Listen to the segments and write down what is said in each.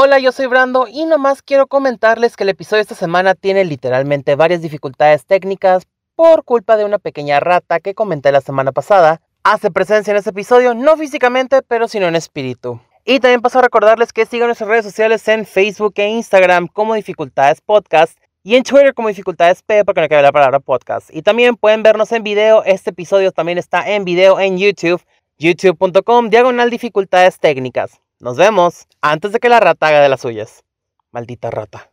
Hola, yo soy Brando y nomás quiero comentarles que el episodio de esta semana tiene literalmente varias dificultades técnicas por culpa de una pequeña rata que comenté la semana pasada. Hace presencia en este episodio, no físicamente, pero sino en espíritu. Y también paso a recordarles que sigan nuestras redes sociales en Facebook e Instagram como Dificultades Podcast y en Twitter como Dificultades P porque no cabe la palabra podcast. Y también pueden vernos en video. Este episodio también está en video en YouTube, youtube.com diagonal dificultades técnicas. Nos vemos antes de que la rata haga de las suyas. Maldita rata.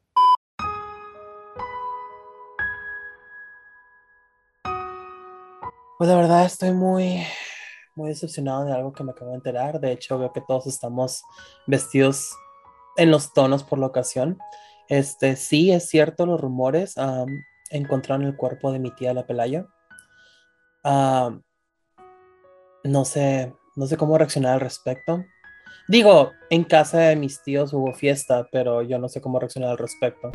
Pues la verdad estoy muy, muy decepcionado de algo que me acabo de enterar. De hecho, veo que todos estamos vestidos en los tonos por la ocasión. Este, sí, es cierto, los rumores encontraron el cuerpo de mi tía la Pelayo. no sé, no sé cómo reaccionar al respecto. Digo, en casa de mis tíos hubo fiesta, pero yo no sé cómo reaccionar al respecto.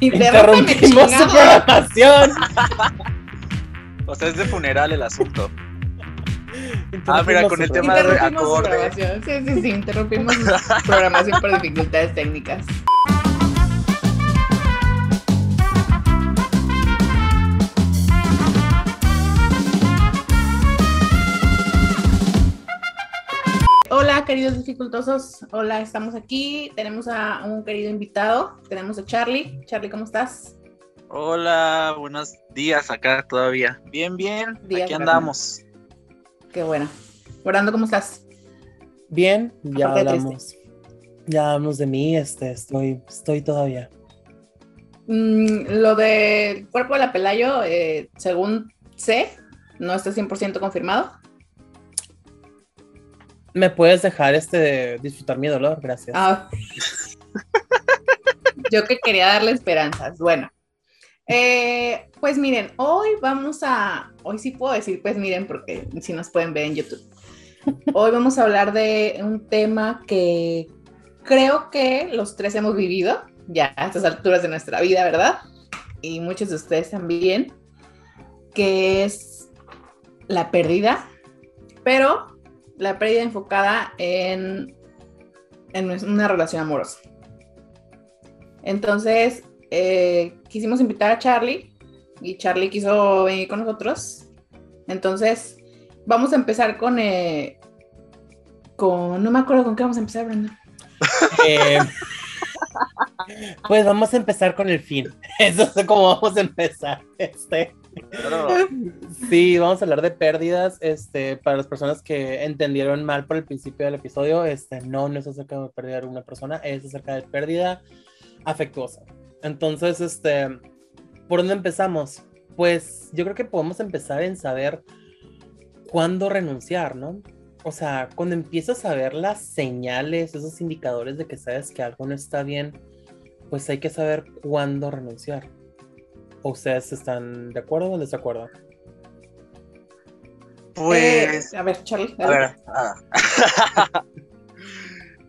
Interrumpimos su programación. O sea, es de funeral el asunto. Ah, mira, con el tema de acorde. Sí, sí, sí, interrumpimos programación por dificultades técnicas. Queridos dificultosos. Hola, estamos aquí. Tenemos a un querido invitado. Tenemos a Charlie. Charlie, ¿cómo estás? Hola, buenos días acá todavía. Bien, bien. aquí andamos. Qué bueno. Orando, ¿cómo estás? Bien, ya hablamos. Ya hablamos de mí, este, estoy, estoy todavía. Mm, lo del cuerpo de la Pelayo, eh, según sé, no está 100% confirmado. ¿Me puedes dejar este disfrutar mi dolor? Gracias. Ah. Yo que quería darle esperanzas. Bueno, eh, pues miren, hoy vamos a, hoy sí puedo decir, pues miren, porque si nos pueden ver en YouTube. Hoy vamos a hablar de un tema que creo que los tres hemos vivido ya a estas alturas de nuestra vida, ¿verdad? Y muchos de ustedes también, que es la pérdida, pero la pérdida enfocada en, en una relación amorosa. Entonces, eh, quisimos invitar a Charlie y Charlie quiso venir con nosotros. Entonces, vamos a empezar con, eh, con, no me acuerdo con qué vamos a empezar, Brenda. Eh, pues vamos a empezar con el fin. Eso es como vamos a empezar. Este. Sí, vamos a hablar de pérdidas. Este, para las personas que entendieron mal por el principio del episodio, este, no, no es acerca de de una persona, es acerca de pérdida afectuosa. Entonces, este, ¿por dónde empezamos? Pues yo creo que podemos empezar en saber cuándo renunciar, ¿no? O sea, cuando empiezas a ver las señales, esos indicadores de que sabes que algo no está bien, pues hay que saber cuándo renunciar. ¿Ustedes están de acuerdo o en desacuerdo? Pues. Eh, a ver, Charlie. A ver. Ah.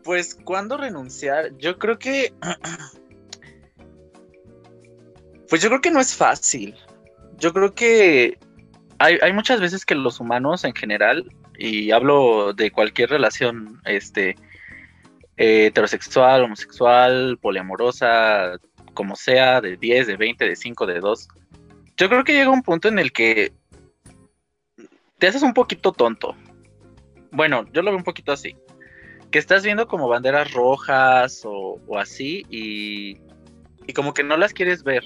pues, ¿cuándo renunciar? Yo creo que. pues yo creo que no es fácil. Yo creo que hay, hay, muchas veces que los humanos en general, y hablo de cualquier relación, este, heterosexual, homosexual, poliamorosa, como sea, de 10, de 20, de 5, de 2. Yo creo que llega un punto en el que te haces un poquito tonto. Bueno, yo lo veo un poquito así. Que estás viendo como banderas rojas o, así y, y, como que no las quieres ver.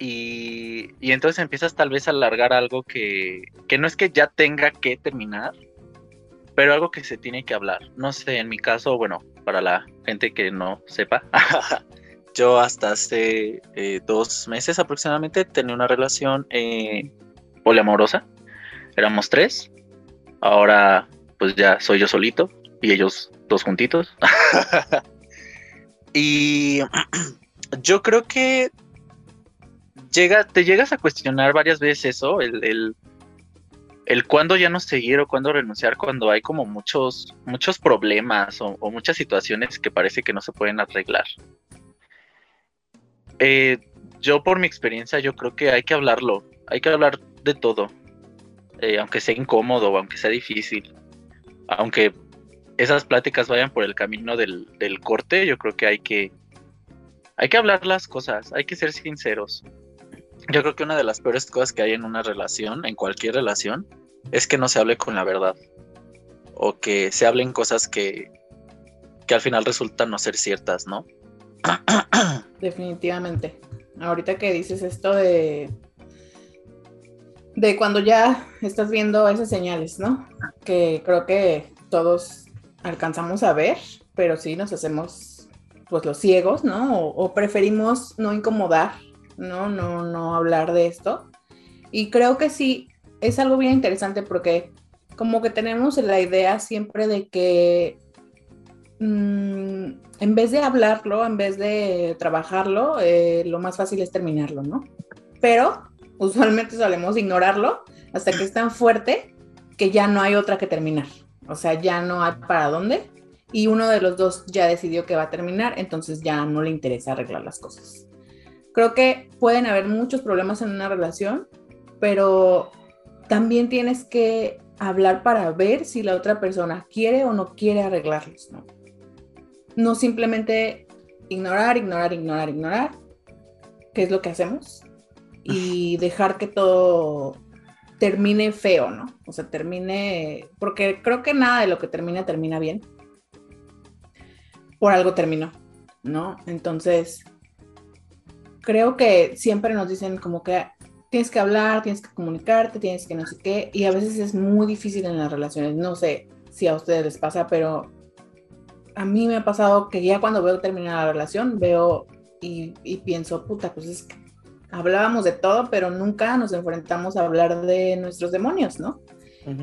Y, y, entonces empiezas tal vez a alargar algo que, que no es que ya tenga que terminar, pero algo que se tiene que hablar. No sé, en mi caso, bueno, para la gente que no sepa, yo hasta hace eh, dos meses aproximadamente tenía una relación eh, poliamorosa. Éramos tres. Ahora, pues ya soy yo solito y ellos dos juntitos. y yo creo que llega, te llegas a cuestionar varias veces eso, el, el cuándo ya no seguir o cuándo renunciar cuando hay como muchos, muchos problemas o, muchas situaciones que parece que no se pueden arreglar. Eh, yo por mi experiencia yo creo que hay que hablarlo, hay que hablar de todo. eh, aunque sea incómodo, aunque sea difícil, aunque esas pláticas vayan por el camino del, del corte, yo creo que hay que hay que hablar las cosas, hay que ser sinceros. Yo creo que una de las peores cosas que hay en una relación, en cualquier relación, es que no se hable con la verdad. O que se hablen cosas que, que al final resultan no ser ciertas, ¿no? Definitivamente. Ahorita que dices esto de de cuando ya estás viendo esas señales, ¿no? Que creo que todos alcanzamos a ver, pero sí nos hacemos pues los ciegos, ¿no? O, preferimos no incomodar, ¿no? ¿no? No hablar de esto. Y creo que sí, es algo bien interesante porque como que tenemos la idea siempre de que mm, en vez de hablarlo, en vez de trabajarlo, eh, lo más fácil es terminarlo, ¿no? Pero usualmente solemos ignorarlo hasta que es tan fuerte que ya no hay otra que terminar. O sea, ya no hay para dónde y uno de los dos ya decidió que va a terminar, entonces ya no le interesa arreglar las cosas. Creo que pueden haber muchos problemas en una relación, pero también tienes que hablar para ver si la otra persona quiere o no quiere arreglarlos, ¿no? No simplemente ignorar, ignorar, ignorar, ignorar, que es lo que hacemos, y dejar que todo termine feo, ¿no? O sea, termine, porque creo que nada de lo que termina termina bien por algo terminó, ¿no? Entonces, creo que siempre nos dicen como que tienes que hablar, tienes que comunicarte, tienes que no sé qué, y a veces es muy difícil en las relaciones. No sé si a ustedes les pasa, pero a mí me ha pasado que ya cuando veo terminar la relación, veo y, y pienso, puta, pues es que hablábamos de todo, pero nunca nos enfrentamos a hablar de nuestros demonios, ¿no?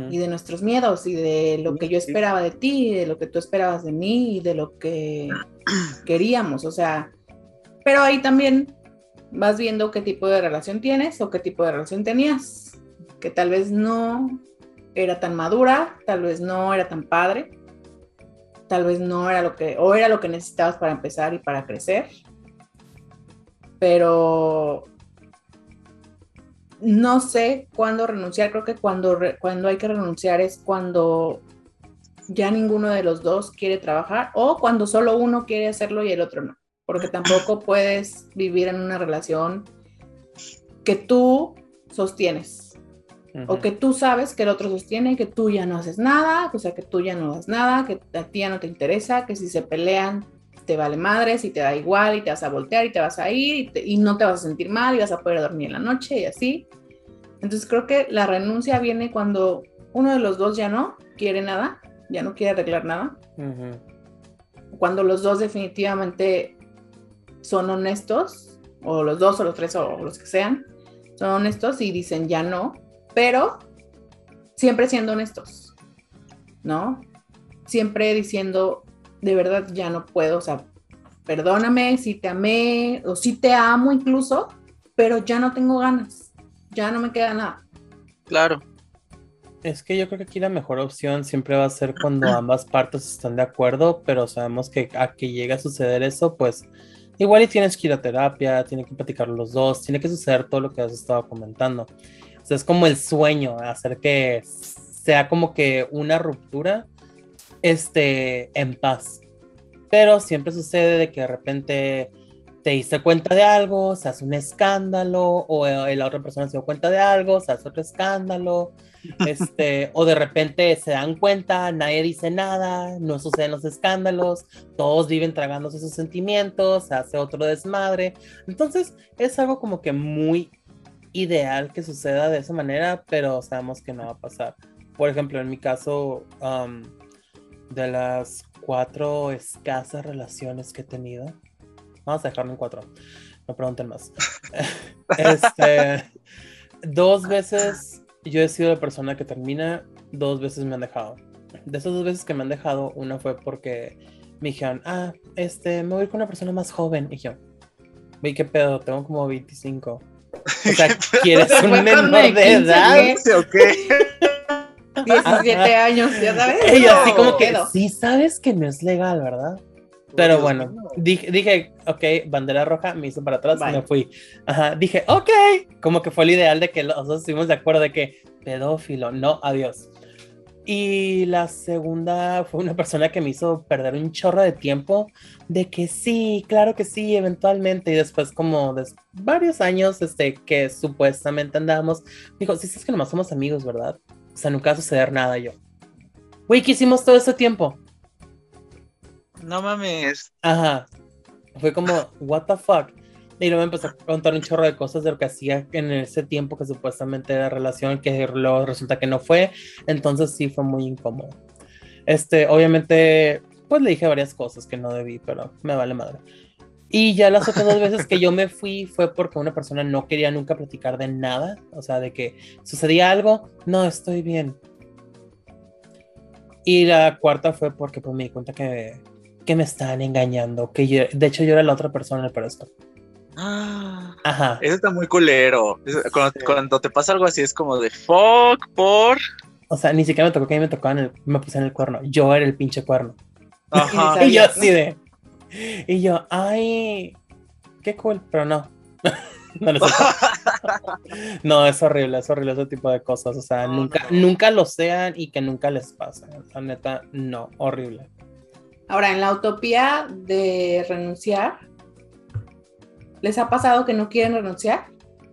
y de nuestros miedos y de lo que yo esperaba de ti, y de lo que tú esperabas de mí y de lo que queríamos, o sea, pero ahí también vas viendo qué tipo de relación tienes o qué tipo de relación tenías, que tal vez no era tan madura, tal vez no era tan padre, tal vez no era lo que, o era lo que necesitabas para empezar y para crecer, pero no sé cuándo renunciar, creo que cuando, cuando hay que renunciar es cuando ya ninguno de los dos quiere trabajar o cuando solo uno quiere hacerlo y el otro no, porque tampoco puedes vivir en una relación que tú sostienes o que tú sabes que el otro sostiene, que tú ya no haces nada, o sea, que tú ya no das nada, que a ti ya no te interesa, que si se pelean te vale madres y te da igual y te vas a voltear y te vas a ir y, no te vas a sentir mal y vas a poder dormir en la noche y así. Entonces creo que la renuncia viene cuando uno de los dos ya no quiere nada, ya no quiere arreglar nada. Cuando los dos definitivamente son honestos, o los dos o los tres o los que sean, son honestos y dicen ya no, pero siempre siendo honestos, ¿no? Siempre diciendo de verdad ya no puedo, o sea, perdóname si te amé o si te amo incluso, pero ya no tengo ganas, ya no me queda nada. Claro. Es que yo creo que aquí la mejor opción siempre va a ser cuando ambas partes están de acuerdo, pero sabemos que a que llegue a suceder eso, pues igual y tienes que ir a terapia, tiene que platicar los dos, tiene que suceder todo lo que has estado comentando. Sea, es como el sueño, hacer que sea como que una ruptura este, en paz. Pero siempre sucede de que de repente te diste cuenta de algo, se hace un escándalo, o la otra persona se dio cuenta de algo, se hace otro escándalo, este, o de repente se dan cuenta, nadie dice nada, no suceden los escándalos, todos viven tragándose sus sentimientos, se hace otro desmadre. Entonces es algo como que muy ideal que suceda de esa manera, pero sabemos que no va a pasar. Por ejemplo, en mi caso, um, de las cuatro escasas relaciones que he tenido, vamos a dejarlo en cuatro, no pregunten más. este, dos veces yo he sido la persona que termina, dos veces me han dejado. De esas dos veces que me han dejado, una fue porque me dijeron, ah, este, me voy con una persona más joven. Y yo, vi qué pedo, tengo como 25. O sea, ¿quieres un menor de edad? ¿O qué? 17 años, ya sabes. Y así como que, sí sabes que no es legal, ¿verdad? Pero bueno, dije, dije, ok, bandera roja, me hizo para atrás y me fui. Ajá, dije, ok, como que fue el ideal de que los dos estuvimos de acuerdo de que pedófilo, no, adiós. Y la segunda fue una persona que me hizo perder un chorro de tiempo de que sí, claro que sí, eventualmente. Y después como de varios años este, que supuestamente andábamos, dijo, sí, sí, es que nomás somos amigos, ¿verdad? O sea, nunca va a suceder nada yo. Güey, ¿qué hicimos todo ese tiempo? No mames. Ajá. Fue como, what the fuck. Y luego me empezó a contar un chorro de cosas de lo que hacía en ese tiempo que supuestamente era relación, que luego resulta que no fue. Entonces sí fue muy incómodo. Este, obviamente, pues le dije varias cosas que no debí, pero me vale madre. Y ya las otras dos veces que yo me fui fue porque una persona no quería nunca platicar de nada. O sea, de que sucedía algo, no, estoy bien. Y la cuarta fue porque pues, me di cuenta que, que me estaban engañando. Que de hecho yo era la otra persona para esto. Ajá. Eso está muy culero. cuando, te pasa algo así es como de fuck por. O sea, ni siquiera me tocó que a mí me tocaban el, me puse en el cuerno. Yo era el pinche cuerno. Ajá. y yo así de. Y yo, ay, qué cool, pero no. no, no, no, es horrible, es horrible ese tipo de cosas. O sea, nunca, nunca lo sean y que nunca les pase. La neta, no, horrible. Ahora, en la utopía de renunciar, ¿Les ha pasado que no quieren renunciar?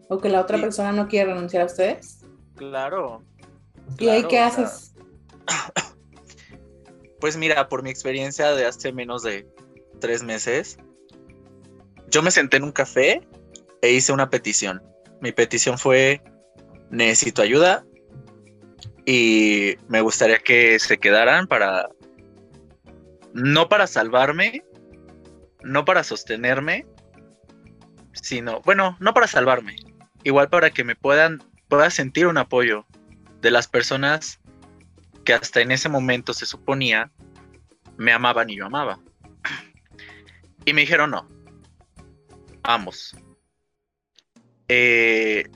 ¿O que la otra persona no quiere renunciar a ustedes? Claro. ¿Y ahí qué haces? Pues mira, por mi experiencia de hace menos de tres meses, yo me senté en un café e hice una petición. Mi petición fue, necesito ayuda y me gustaría que se quedaran para, no para salvarme, no para sostenerme, sino, bueno, no para salvarme, igual para que me puedan, pueda sentir un apoyo de las personas que hasta en ese momento se suponía me amaban y yo amaba. Y me dijeron no, ambos. Eh,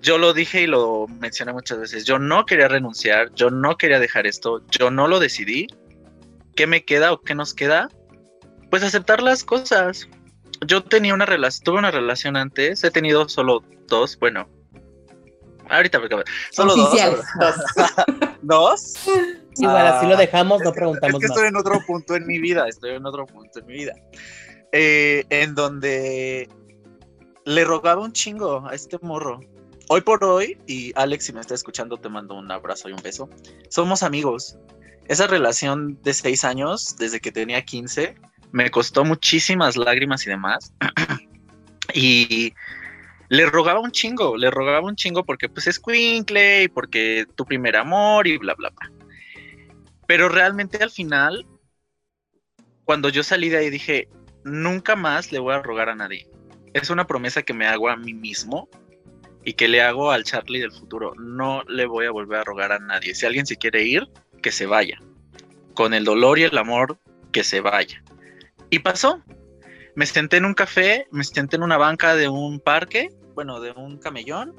yo lo dije y lo mencioné muchas veces, yo no quería renunciar, yo no quería dejar esto, yo no lo decidí. ¿Qué me queda o qué nos queda? Pues aceptar las cosas, yo tenía una relación, tuve una relación antes, he tenido solo dos, bueno, ahorita me solo dos. ¿Dos? Igual, así lo dejamos, no preguntamos es que estoy en otro punto en mi vida, estoy en otro punto en mi vida. Eh, en donde le rogaba un chingo a este morro. Hoy por hoy, y Alex, si me está escuchando, te mando un abrazo y un beso. Somos amigos. Esa relación de seis años, desde que tenía 15, me costó muchísimas lágrimas y demás. y le rogaba un chingo, le rogaba un chingo porque pues es Quinkle y porque tu primer amor y bla, bla, bla. Pero realmente al final, cuando yo salí de ahí dije, nunca más le voy a rogar a nadie. Es una promesa que me hago a mí mismo y que le hago al Charlie del futuro. No le voy a volver a rogar a nadie. Si alguien se quiere ir, que se vaya. Con el dolor y el amor, que se vaya. Y pasó. Me senté en un café, me senté en una banca de un parque, bueno, de un camellón.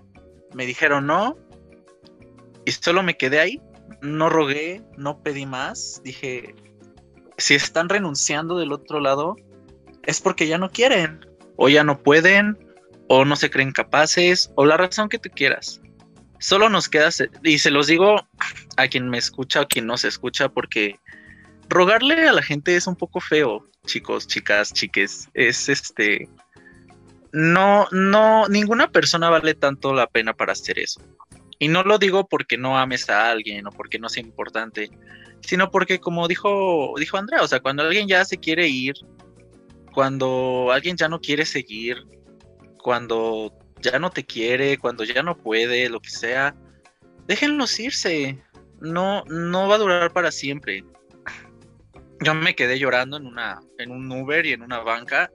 Me dijeron no. Y solo me quedé ahí. No rogué, no pedí más. Dije, si están renunciando del otro lado, es porque ya no quieren. O ya no pueden, o no se creen capaces, o la razón que tú quieras. Solo nos queda, y se los digo a quien me escucha o quien no se escucha, porque rogarle a la gente es un poco feo chicos, chicas, chiques, es este, no, no, ninguna persona vale tanto la pena para hacer eso. Y no lo digo porque no ames a alguien o porque no sea importante, sino porque como dijo, dijo Andrea, o sea, cuando alguien ya se quiere ir, cuando alguien ya no quiere seguir, cuando ya no te quiere, cuando ya no puede, lo que sea, déjenlos irse. No, no va a durar para siempre yo me quedé llorando en una en un Uber y en una banca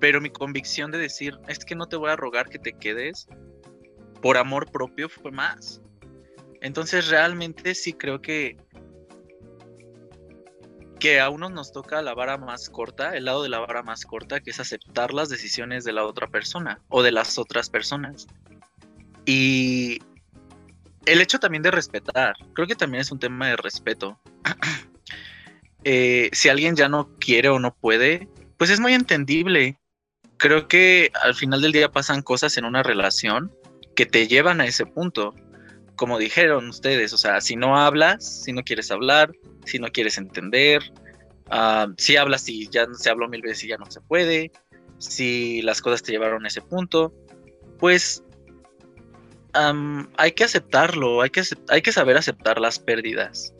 pero mi convicción de decir es que no te voy a rogar que te quedes por amor propio fue más entonces realmente sí creo que que a uno nos toca la vara más corta, el lado de la vara más corta, que es aceptar las decisiones de la otra persona o de las otras personas. Y el hecho también de respetar, creo que también es un tema de respeto. Eh, si alguien ya no quiere o no puede, pues es muy entendible. Creo que al final del día pasan cosas en una relación que te llevan a ese punto. Como dijeron ustedes, o sea, si no hablas, si no quieres hablar, si no quieres entender, ah, si hablas y ya se habló mil veces y ya no se puede, si las cosas te llevaron a ese punto, pues hay que aceptarlo, hay que saber aceptar las pérdidas.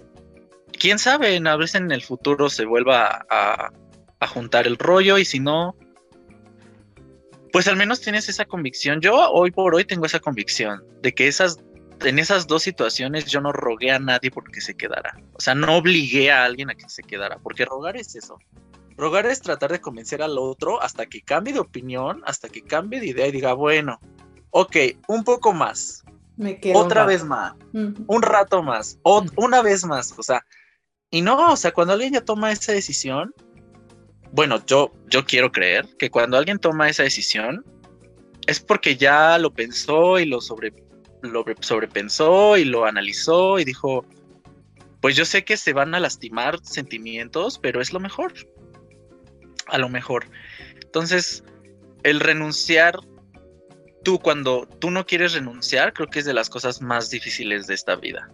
Quién sabe, a veces en el futuro se vuelva a, a juntar el rollo y si no, pues al menos tienes esa convicción. Yo hoy por hoy tengo esa convicción de que esas en esas dos situaciones yo no rogué a nadie porque se quedara. O sea, no obligué a alguien a que se quedara, porque rogar es eso. Rogar es tratar de convencer al otro hasta que cambie de opinión, hasta que cambie de idea y diga, bueno, ok, un poco más. Me quedo Otra vez más. Un rato más. O, Una vez más. O sea, y no, o sea, cuando alguien ya toma esa decisión, bueno, yo, yo quiero creer que cuando alguien toma esa decisión es porque ya lo pensó y lo, sobre, lo sobrepensó y lo analizó y dijo, pues yo sé que se van a lastimar sentimientos, pero es lo mejor. A lo mejor. Entonces, el renunciar, tú cuando tú no quieres renunciar, creo que es de las cosas más difíciles de esta vida.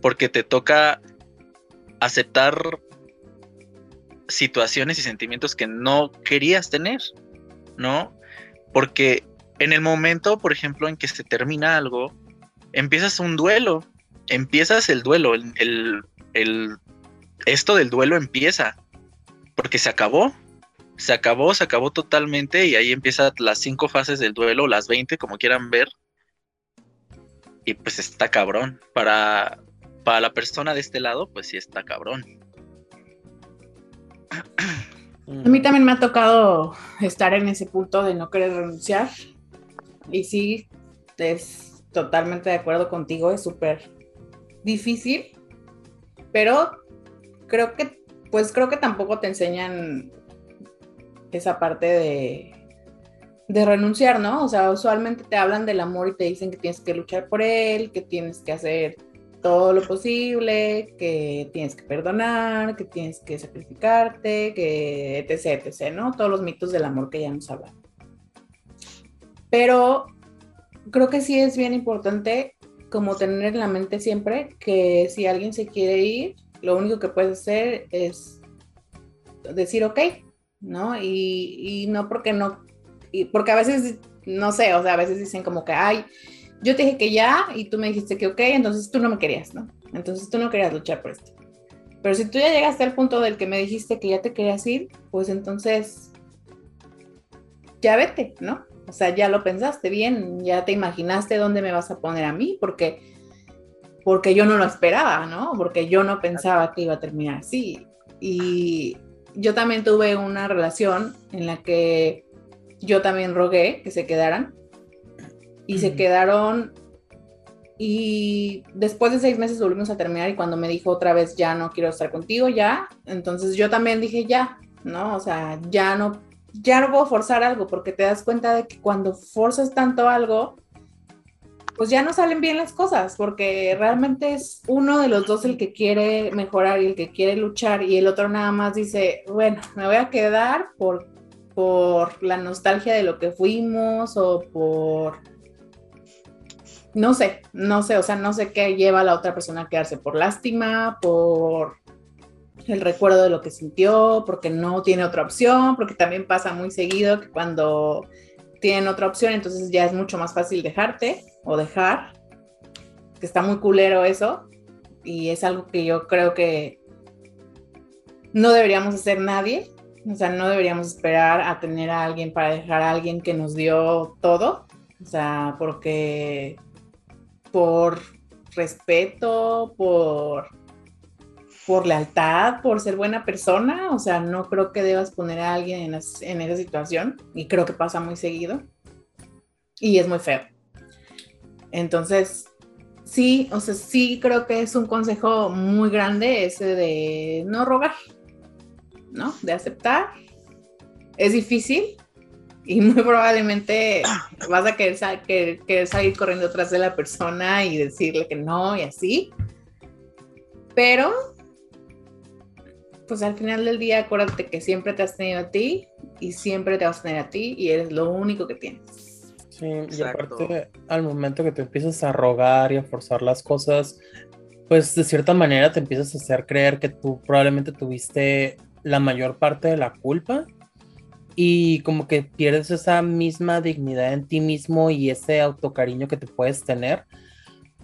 Porque te toca aceptar situaciones y sentimientos que no querías tener, ¿no? Porque en el momento, por ejemplo, en que se termina algo, empiezas un duelo, empiezas el duelo, el, el, esto del duelo empieza, porque se acabó, se acabó, se acabó totalmente y ahí empiezan las cinco fases del duelo, las 20, como quieran ver. Y pues está cabrón. Para, para la persona de este lado, pues sí está cabrón. A mí también me ha tocado estar en ese punto de no querer renunciar. Y sí, es totalmente de acuerdo contigo, es súper difícil, pero creo que, pues creo que tampoco te enseñan esa parte de, de renunciar, ¿no? O sea, usualmente te hablan del amor y te dicen que tienes que luchar por él, que tienes que hacer todo lo posible, que tienes que perdonar, que tienes que sacrificarte, que etc, etc, ¿no? Todos los mitos del amor que ya nos hablan. Pero creo que sí es bien importante como tener en la mente siempre que si alguien se quiere ir, lo único que puedes hacer es decir ok, ¿no? Y, y no porque no, y porque a veces, no sé, o sea, a veces dicen como que, ay, yo te dije que ya y tú me dijiste que ok, entonces tú no me querías, ¿no? Entonces tú no querías luchar por esto. Pero si tú ya llegaste al punto del que me dijiste que ya te querías ir, pues entonces ya vete, ¿no? O sea, ya lo pensaste bien, ya te imaginaste dónde me vas a poner a mí, porque, porque yo no lo esperaba, ¿no? Porque yo no pensaba que iba a terminar así. Y yo también tuve una relación en la que yo también rogué que se quedaran y se quedaron y después de seis meses volvimos a terminar y cuando me dijo otra vez ya no quiero estar contigo ya, entonces yo también dije ya, ¿no? O sea, ya no, ya no puedo forzar algo porque te das cuenta de que cuando forzas tanto algo, pues ya no salen bien las cosas porque realmente es uno de los dos el que quiere mejorar y el que quiere luchar y el otro nada más dice, bueno, me voy a quedar por, por la nostalgia de lo que fuimos o por no sé, no sé, o sea, no sé qué lleva a la otra persona a quedarse por lástima, por el recuerdo de lo que sintió, porque no tiene otra opción, porque también pasa muy seguido que cuando tienen otra opción, entonces ya es mucho más fácil dejarte o dejar, que está muy culero eso, y es algo que yo creo que no deberíamos hacer nadie, o sea, no deberíamos esperar a tener a alguien para dejar a alguien que nos dio todo, o sea, porque por respeto, por, por lealtad, por ser buena persona. O sea, no creo que debas poner a alguien en, esa situación y creo que pasa muy seguido y es muy feo. Entonces, sí, o sea, sí creo que es un consejo muy grande ese de no rogar, ¿no? De aceptar. Es difícil, y muy probablemente vas a querer, salir corriendo atrás de la persona y decirle que no y así. Pero, pues al final del día, acuérdate que siempre te has tenido a ti y siempre te vas a tener a ti y eres lo único que tienes. Sí, y aparte, al momento que te empiezas a rogar y a forzar las cosas, pues de cierta manera te empiezas a hacer creer que tú probablemente tuviste la mayor parte de la culpa y como que pierdes esa misma dignidad en ti mismo y ese autocariño que te puedes tener,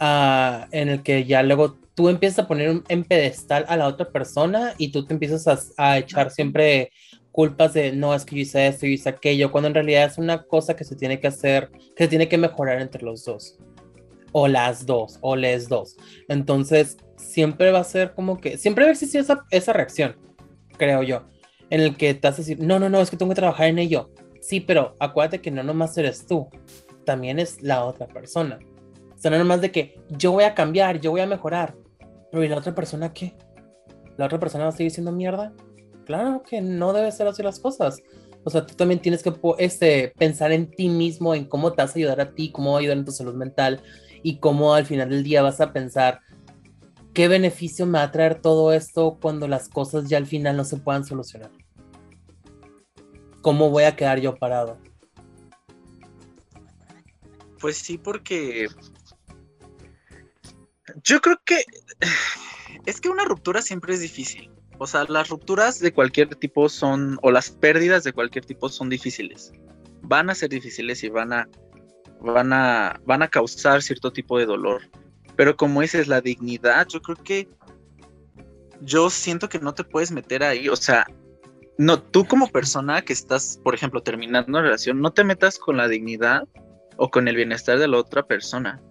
uh, en el que ya luego tú empiezas a poner en pedestal a la otra persona y tú te empiezas a, a echar siempre culpas de no, es que yo hice esto, yo hice aquello, cuando en realidad es una cosa que se tiene que hacer, que se tiene que mejorar entre los dos, o las dos, o les dos. Entonces, siempre va a ser como que, siempre va a existir esa, esa reacción, creo yo, en el que te vas a decir, no, no, no, es que tengo que trabajar en ello. Sí, pero acuérdate que no nomás eres tú, también es la otra persona. O sea, no nomás de que yo voy a cambiar, yo voy a mejorar, pero ¿y la otra persona qué? ¿La otra persona va a seguir siendo mierda? claro que no debe ser así las cosas. O sea, tú también tienes que este, pensar en ti mismo, en cómo te vas a ayudar a ti, cómo va a ayudar en tu salud mental y cómo al final del día vas a pensar qué beneficio me va a traer todo esto cuando las cosas ya al final no se puedan solucionar. ¿Cómo voy a quedar yo parado? Pues sí, porque yo creo que es que una ruptura siempre es difícil. O sea, las rupturas de cualquier tipo son, o las pérdidas de cualquier tipo son difíciles. Van a ser difíciles y van a, van a, van a causar cierto tipo de dolor. Pero como dices, la dignidad, yo creo que yo siento que no te puedes meter ahí. O sea, no, tú como persona que estás, por ejemplo, terminando una relación, no te metas con la dignidad o con el bienestar de la otra persona.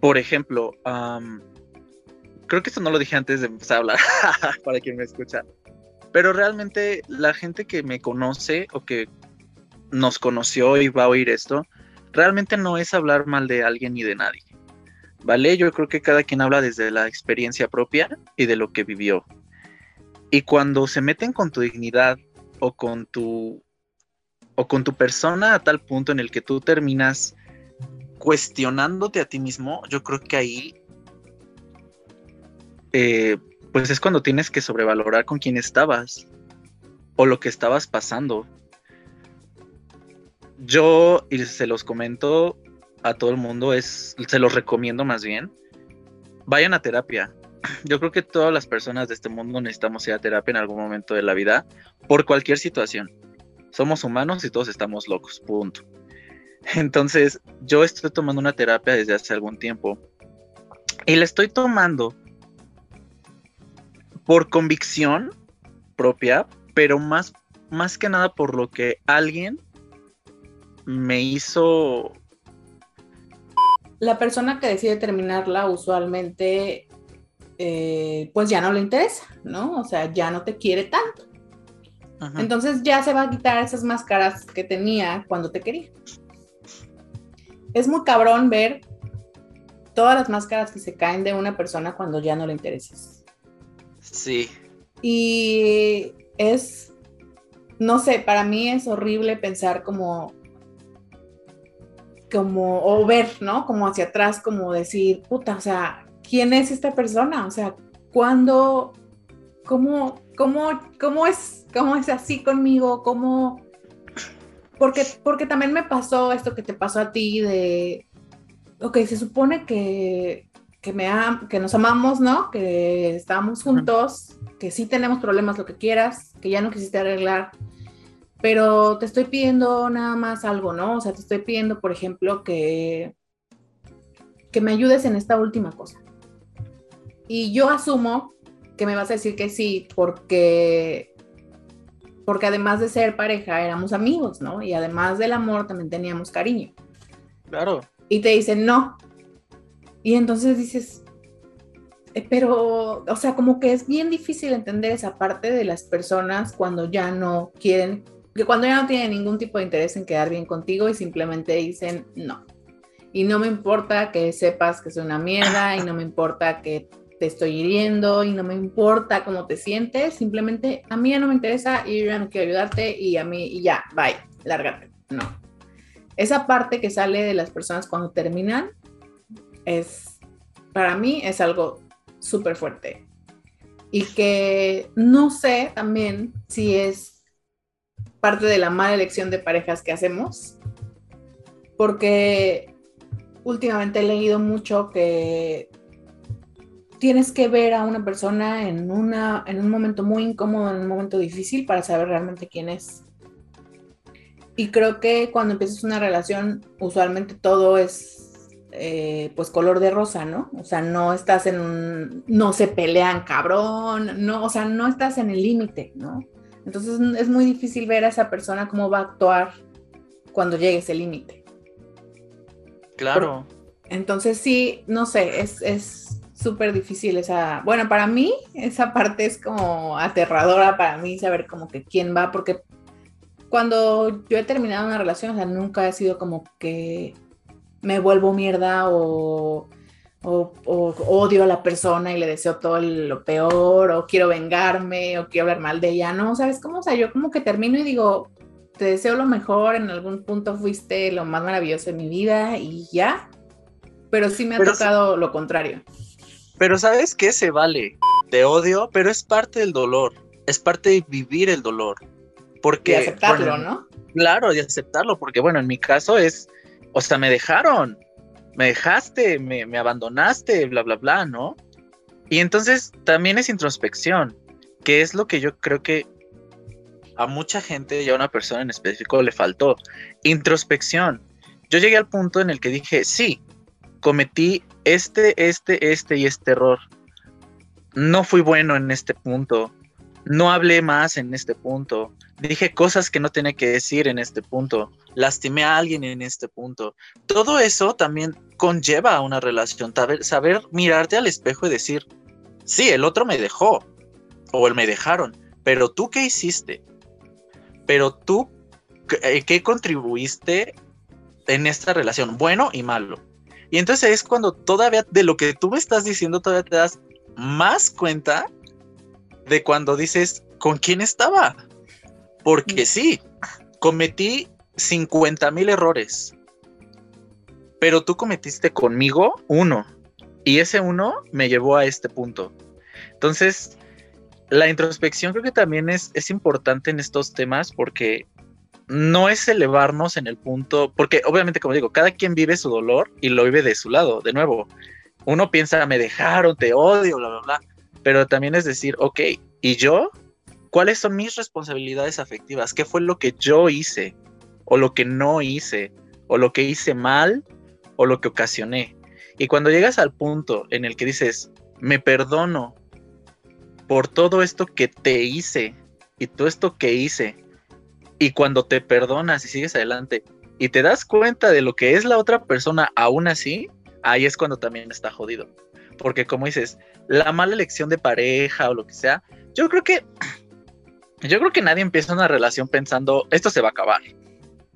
Por ejemplo, creo que esto no lo dije antes de empezar a hablar, para quien me escucha, pero realmente la gente que me conoce o que nos conoció y va a oír esto, realmente no es hablar mal de alguien ni de nadie. ¿Vale? Yo creo que cada quien habla desde la experiencia propia y de lo que vivió. Y cuando se meten con tu dignidad o con tu o con tu persona a tal punto en el que tú terminas cuestionándote a ti mismo, yo creo que ahí eh, pues es cuando tienes que sobrevalorar con quién estabas o lo que estabas pasando. Yo, y se los comento a todo el mundo, es, se los recomiendo más bien, vayan a terapia. Yo creo que todas las personas de este mundo necesitamos ir a terapia en algún momento de la vida, por cualquier situación. Somos humanos y todos estamos locos, punto. Entonces, yo estoy tomando una terapia desde hace algún tiempo y la estoy tomando por convicción propia, pero más, más que nada por lo que alguien me hizo... La persona que decide terminarla usualmente eh, pues ya no le interesa, ¿no? O sea, ya no te quiere tanto. Entonces ya se va a quitar esas máscaras que tenía cuando te quería. Es muy cabrón ver todas las máscaras que se caen de una persona cuando ya no le interesas. Sí. Y es, no sé, para mí es horrible pensar como, como, o ver, ¿no? Como hacia atrás, como decir, puta, o sea, ¿quién es esta persona? O sea, ¿cuándo, cómo, cómo, cómo es, cómo es así conmigo? ¿Cómo? Porque, porque también me pasó esto que te pasó a ti de, ok, se supone que que, me que nos amamos, ¿no? Que estamos juntos, que sí tenemos problemas, lo que quieras, que ya no quisiste arreglar, pero te estoy pidiendo nada más algo, ¿no? O sea, te estoy pidiendo, por ejemplo, que, que me ayudes en esta última cosa. Y yo asumo que me vas a decir que sí, porque porque además de ser pareja éramos amigos, ¿no? Y además del amor también teníamos cariño. Claro. Y te dicen, no, y entonces dices, eh, pero, o sea, como que es bien difícil entender esa parte de las personas cuando ya no quieren, que cuando ya no tienen ningún tipo de interés en quedar bien contigo y simplemente dicen no. Y no me importa que sepas que soy una mierda y no me importa que te estoy hiriendo y no me importa cómo te sientes, simplemente a mí ya no me interesa y yo ya no quiero ayudarte y a mí y ya, bye, lárgate. No. Esa parte que sale de las personas cuando terminan es, para mí es algo súper fuerte. Y que no sé también si es parte de la mala elección de parejas que hacemos, porque últimamente he leído mucho que tienes que ver a una persona en, una, en un momento muy incómodo, en un momento difícil para saber realmente quién es. Y creo que cuando empiezas una relación, usualmente todo es eh, pues color de rosa, ¿no? O sea, no estás en un, no se pelean cabrón, no, o sea, no estás en el límite, ¿no? Entonces es muy difícil ver a esa persona cómo va a actuar cuando llegue ese límite. Claro. entonces sí, no sé, es, es súper difícil esa, bueno, para mí esa parte es como aterradora para mí saber como que quién va, porque cuando yo he terminado una relación, o sea, nunca he sido como que me vuelvo mierda o, odio a la persona y le deseo todo lo peor, o quiero vengarme, o quiero hablar mal de ella. No, ¿sabes cómo? O sea, yo como que termino y digo, te deseo lo mejor, en algún punto fuiste lo más maravilloso de mi vida y ya. Pero sí me ha tocado lo contrario. Pero ¿sabes qué? Se vale. Te odio, pero es parte del dolor. Es parte de vivir el dolor. Porque, y aceptarlo, ¿no? Claro, y aceptarlo, porque bueno, en mi caso es, o sea, me dejaron, me dejaste, me, me abandonaste, bla, bla, bla, ¿no? Y entonces también es introspección, que es lo que yo creo que a mucha gente y a una persona en específico le faltó. Introspección. Yo llegué al punto en el que dije, sí, cometí este, este, este y este error. No fui bueno en este punto. No hablé más en este punto dije cosas que no tenía que decir en este punto, lastimé a alguien en este punto. Todo eso también conlleva a una relación, saber, mirarte al espejo y decir, sí, el otro me dejó o el me dejaron, pero tú qué hiciste? Pero tú, ¿qué contribuiste en esta relación? Bueno y malo. Y entonces es cuando todavía de lo que tú me estás diciendo, todavía te das más cuenta de cuando dices, ¿con quién estaba? Porque sí, cometí 50 mil errores. Pero tú cometiste conmigo uno. Y ese uno me llevó a este punto. Entonces, la introspección creo que también es, es importante en estos temas porque no es elevarnos en el punto, porque obviamente, como digo, cada quien vive su dolor y lo vive de su lado. De nuevo, uno piensa, me dejaron, te odio, bla, bla, bla. Pero también es decir, ok, ¿y yo cuáles son mis responsabilidades afectivas, qué fue lo que yo hice o lo que no hice o lo que hice mal o lo que ocasioné. Y cuando llegas al punto en el que dices, me perdono por todo esto que te hice y todo esto que hice, y cuando te perdonas y sigues adelante y te das cuenta de lo que es la otra persona aún así, ahí es cuando también está jodido. Porque como dices, la mala elección de pareja o lo que sea, yo creo que yo creo que nadie empieza una relación pensando, esto se va a acabar.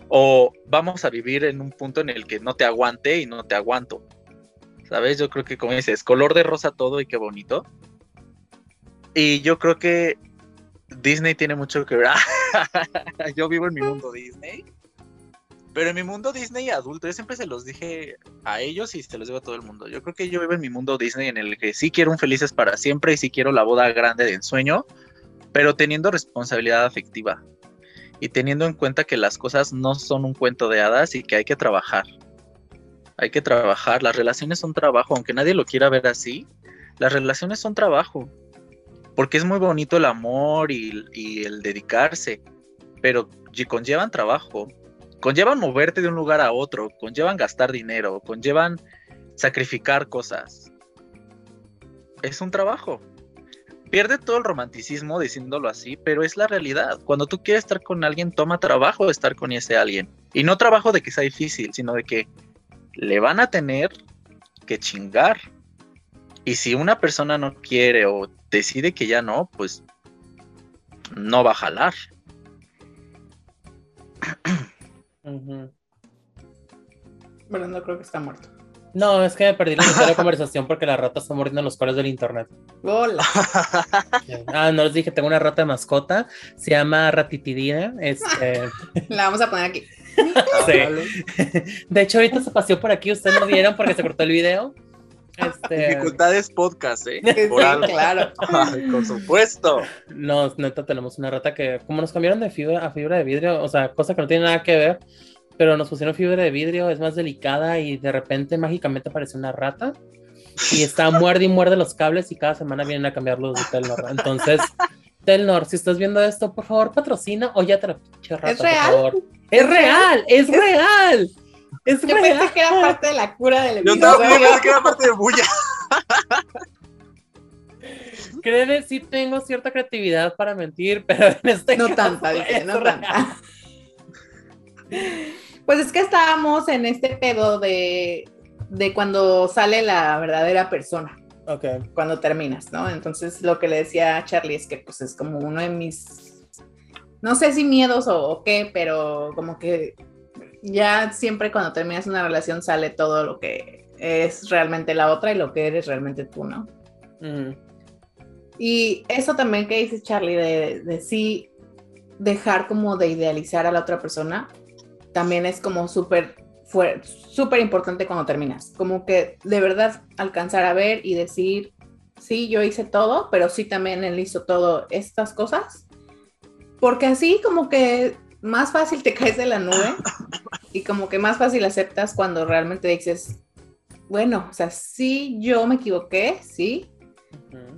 O vamos a vivir en un punto en el que no te aguante y no te aguanto. ¿Sabes? Yo creo que, como dices, color de rosa todo y qué bonito. Y yo creo que Disney tiene mucho que ver. yo vivo en mi mundo Disney. Pero en mi mundo Disney adulto, yo siempre se los dije a ellos y se los digo a todo el mundo. Yo creo que yo vivo en mi mundo Disney en el que sí quiero un felices para siempre y sí quiero la boda grande de ensueño, pero teniendo responsabilidad afectiva y teniendo en cuenta que las cosas no son un cuento de hadas y que hay que trabajar. Hay que trabajar, las relaciones son trabajo, aunque nadie lo quiera ver así, las relaciones son trabajo, porque es muy bonito el amor y, el dedicarse, pero conllevan trabajo, conllevan moverte de un lugar a otro, conllevan gastar dinero, conllevan sacrificar cosas. Es un trabajo pierde todo el romanticismo diciéndolo así, pero es la realidad. Cuando tú quieres estar con alguien, toma trabajo estar con ese alguien. Y no trabajo de que sea difícil, sino de que le van a tener que chingar. Y si una persona no quiere o decide que ya no, pues no va a jalar. Bueno, no creo que está muerto. No, es que me perdí la conversación porque la rata está muriendo en los coles del internet. Hola. Ah, no les dije, tengo una rata de mascota, se llama Ratitidina. Este... La vamos a poner aquí. Sí. De hecho, ahorita se paseó por aquí, ustedes lo vieron porque se cortó el video. Este... Dificultades podcast, ¿eh? Por algo. claro. Por supuesto. No, neta, tenemos una rata que, como nos cambiaron de fibra a fibra de vidrio, o sea, cosa que no tiene nada que ver, pero nos pusieron fibra de vidrio, es más delicada y de repente mágicamente aparece una rata y está muerde y muerde los cables y cada semana vienen a cambiarlos de Telnor. Entonces, Telnor, si estás viendo esto, por favor, patrocina o ya te la pinche rata, ¿Es real? por favor. Es real, es real. Es Yo real. pensé que era parte de la cura del Yo episodio. también pensé que era parte de bulla. Créeme, sí tengo cierta creatividad para mentir, pero en este No caso tanta, dije, no real. tanta. Pues es que estábamos en este pedo de, de cuando sale la verdadera persona, Ok. cuando terminas, ¿no? Entonces lo que le decía a Charlie es que pues es como uno de mis, no sé si miedos o, o qué, pero como que ya siempre cuando terminas una relación sale todo lo que es realmente la otra y lo que eres realmente tú, ¿no? Mm, Y eso también que dice Charlie, de, de sí dejar como de idealizar a la otra persona, también es como súper súper importante cuando terminas. Como que de verdad alcanzar a ver y decir, sí, yo hice todo, pero sí también él hizo todo estas cosas. Porque así como que más fácil te caes de la nube y como que más fácil aceptas cuando realmente dices, bueno, o sea, sí, yo me equivoqué, sí,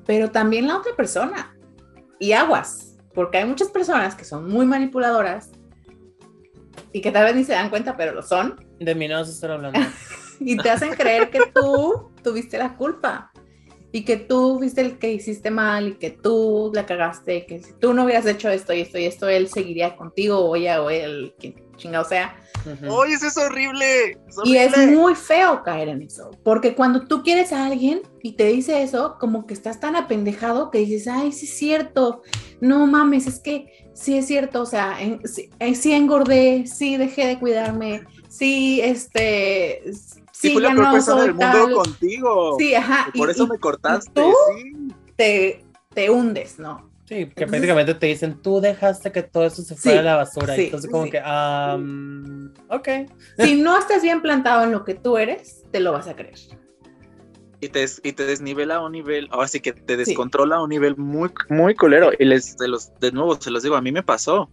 pero también la otra persona. Y aguas, porque hay muchas personas que son muy manipuladoras y que tal vez ni se dan cuenta, pero lo son, De mí no vas a estar hablando. y te hacen creer que tú tuviste la culpa y que tú fuiste el que hiciste mal y que tú la cagaste, que si tú no hubieras hecho esto y esto y esto, él seguiría contigo o ella o él, quien chingado sea. Ujú. Oye, eso es horrible. es Y es muy feo caer en eso, porque cuando tú quieres a alguien y te dice eso, como que estás tan apendejado que dices, ay, sí es cierto, no mames, es que sí es cierto, o sea, en- sí, eh, sí engordé, sí dejé de cuidarme, sí, este, Sí, la peor no persona del mundo tal. contigo. Sí, ajá, Y por y- eso y me cortaste. tú? Sí. te, te hundes, ¿no? Sí, que Entonces- prácticamente te dicen, tú dejaste que todo eso se fuera Sí, a la basura. sí, Entonces, como sí. que, mm, ok. Si no estás bien plantado en lo que tú eres, te lo vas a creer. Y te, y te desnivela a un nivel, ahora sí que te descontrola a un nivel muy, muy culero. Y les, de, los, de nuevo, se los digo, a mí me pasó.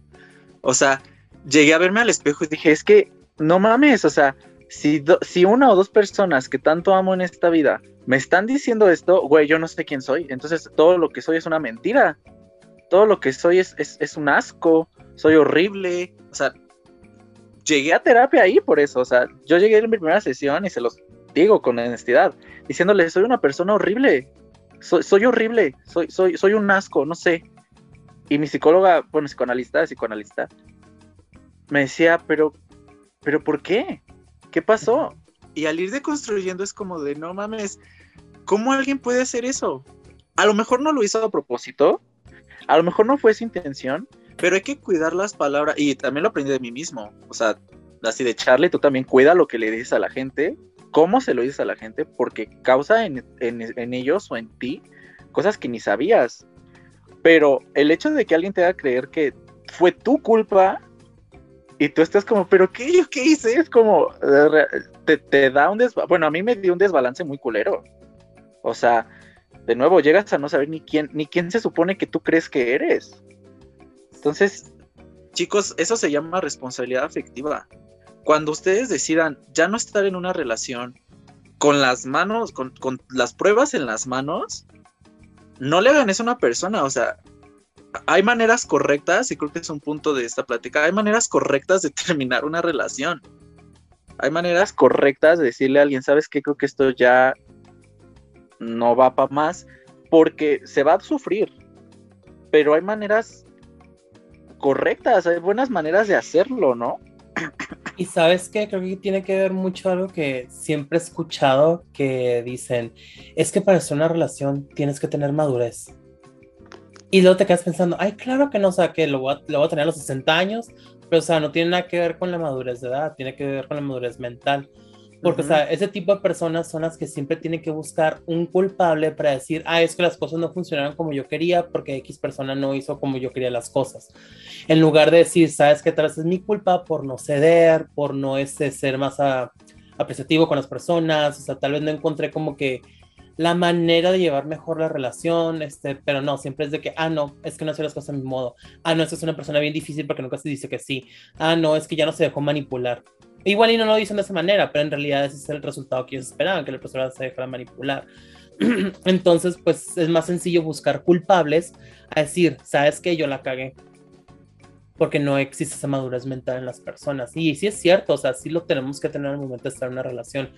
O sea, llegué a verme al espejo y dije, es que no mames, o sea, si, una o dos personas que tanto amo en esta vida me están diciendo esto, güey, yo no sé quién soy. Entonces todo lo que soy es una mentira. Todo lo que soy es, un asco, soy horrible. O sea, llegué a terapia ahí por eso. O sea, yo llegué en mi primera sesión y se los digo con honestidad, diciéndole, soy una persona horrible. Soy, horrible, soy un asco, no sé. Y mi psicóloga, bueno, psicoanalista, psicoanalista, me decía, pero, pero ¿por qué? ¿Qué pasó? Y al ir deconstruyendo es como de, no mames, ¿cómo alguien puede hacer eso? A lo mejor no lo hizo a propósito, a lo mejor no fue su intención, pero hay que cuidar las palabras, y también lo aprendí de mí mismo, o sea, así de Charlie, tú también cuida lo que le dices a la gente, cómo se lo dices a la gente, porque causa en, en- en ellos o en ti cosas que ni sabías. Pero el hecho de que alguien te haga creer que fue tu culpa y tú estás como, pero ¿qué, qué hice? Es como, te, te da un desbalance, bueno, a mí me dio un desbalance muy culero. O sea, de nuevo, llegas a no saber ni quién, ni quién se supone que tú crees que eres. Entonces, chicos, eso se llama responsabilidad afectiva. Cuando ustedes decidan ya no estar en una relación con las manos, con, con las pruebas en las manos, no le hagan eso a una persona. O sea, hay maneras correctas, y creo que es un punto de esta plática, hay maneras correctas de terminar una relación. Hay maneras correctas de decirle a alguien, ¿sabes qué? Creo que esto ya no va para más, porque se va a sufrir. Pero hay maneras correctas, hay buenas maneras de hacerlo, ¿no? Y sabes qué, creo que tiene que ver mucho algo que siempre he escuchado que dicen, es que para hacer una relación tienes que tener madurez. Y luego te quedas pensando, ay, claro que no, o sea, que lo voy a, lo voy a tener a los 60 años, pero o sea, no tiene nada que ver con la madurez de edad, tiene que ver con la madurez mental. Porque, Ujú. o sea, ese tipo de personas son las que siempre tienen que buscar un culpable para decir, ah, es que las cosas no funcionaron como yo quería porque X persona no hizo como yo quería las cosas. En lugar de decir, sabes que tal vez es mi culpa por no ceder, por no este, ser más, a- apreciativo con las personas, o sea, tal vez no encontré como que la manera de llevar mejor la relación, este, pero no, siempre es de que, ah, no, es que no hace las cosas a mi modo, ah, no, es que es una persona bien difícil porque nunca se dice que sí, ah, no, es que ya no se dejó manipular. Igual y no lo dicen de esa manera, pero en realidad ese es el resultado que ellos esperaban, que la persona se dejara manipular. Entonces, pues es más sencillo buscar culpables a decir, sabes que yo la cagué, porque no existe esa madurez mental en las personas. Y sí es cierto, o sea, sí lo tenemos que tener al momento de estar en una relación.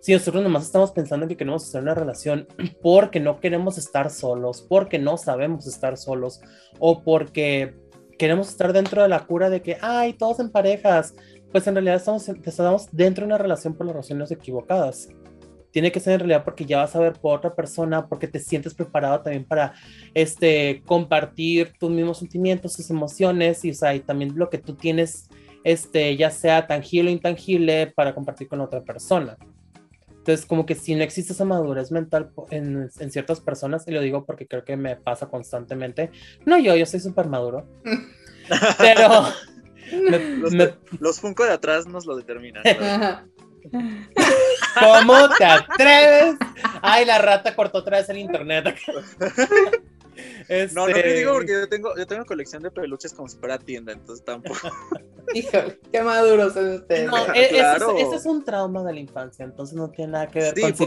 Si nosotros nomás estamos pensando que queremos estar en una relación porque no queremos estar solos, porque no sabemos estar solos, o porque queremos estar dentro de la cura de que, ay, todos en parejas, pues en realidad estamos, estamos dentro de una relación por las razones equivocadas tiene que ser en realidad porque ya vas a ver por otra persona, porque te sientes preparado también para este, compartir tus mismos sentimientos, tus emociones y, o sea, y también lo que tú tienes, este, ya sea tangible o intangible, para compartir con otra persona. Entonces, como que si no existe esa madurez mental en, en ciertas personas, y lo digo porque creo que me pasa constantemente, no yo, yo soy súper maduro, pero... los, los Funko de atrás nos lo determinan. ¿Cómo te atreves? Ay, la rata cortó otra vez el internet. No, no te digo porque yo tengo, yo tengo colección de peluches como si fuera tienda, entonces tampoco. Híjole, qué maduros son ustedes. No, e-, claro. ese, es, un trauma de la infancia, entonces no tiene nada que ver con si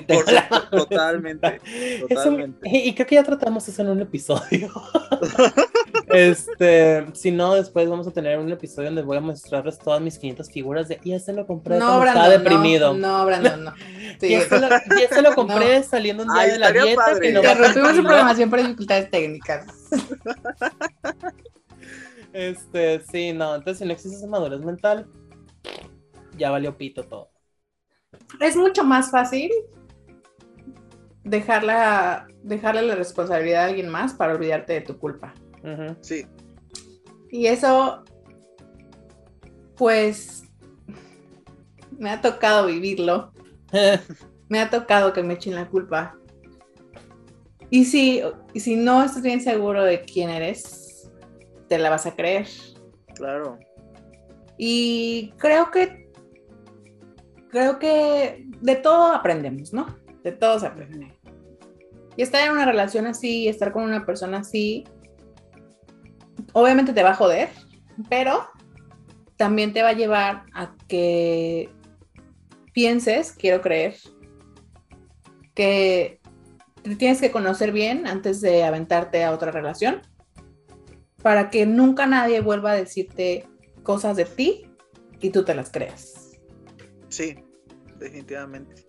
totalmente. totalmente. y creo que ya tratamos eso en un episodio. Este, si no, después vamos a tener un episodio donde voy a mostrarles todas mis 500 figuras de, y este lo compré no, Brandon, está deprimido. No, no Brandon, no. Sí. y, este lo, y este lo compré saliendo un día de la dieta. Padre. Que no Interrumpimos su programación por dificultades técnicas. Este, sí, no, entonces si no existe esa madurez mental, ya valió pito todo. Es mucho más fácil dejarla, dejarle la responsabilidad a alguien más para olvidarte de tu culpa. Sí. Y eso, pues, me ha tocado vivirlo. me ha tocado que me echen la culpa. Y si, y si no estás bien seguro de quién eres, te la vas a creer. Claro. Y creo que, creo que de todo aprendemos, ¿no? De todo se aprende. Y estar en una relación así, estar con una persona así, obviamente te va a joder, pero también te va a llevar a que pienses, quiero creer, que te tienes que conocer bien antes de aventarte a otra relación para que nunca nadie vuelva a decirte cosas de ti y tú te las creas. Sí, definitivamente.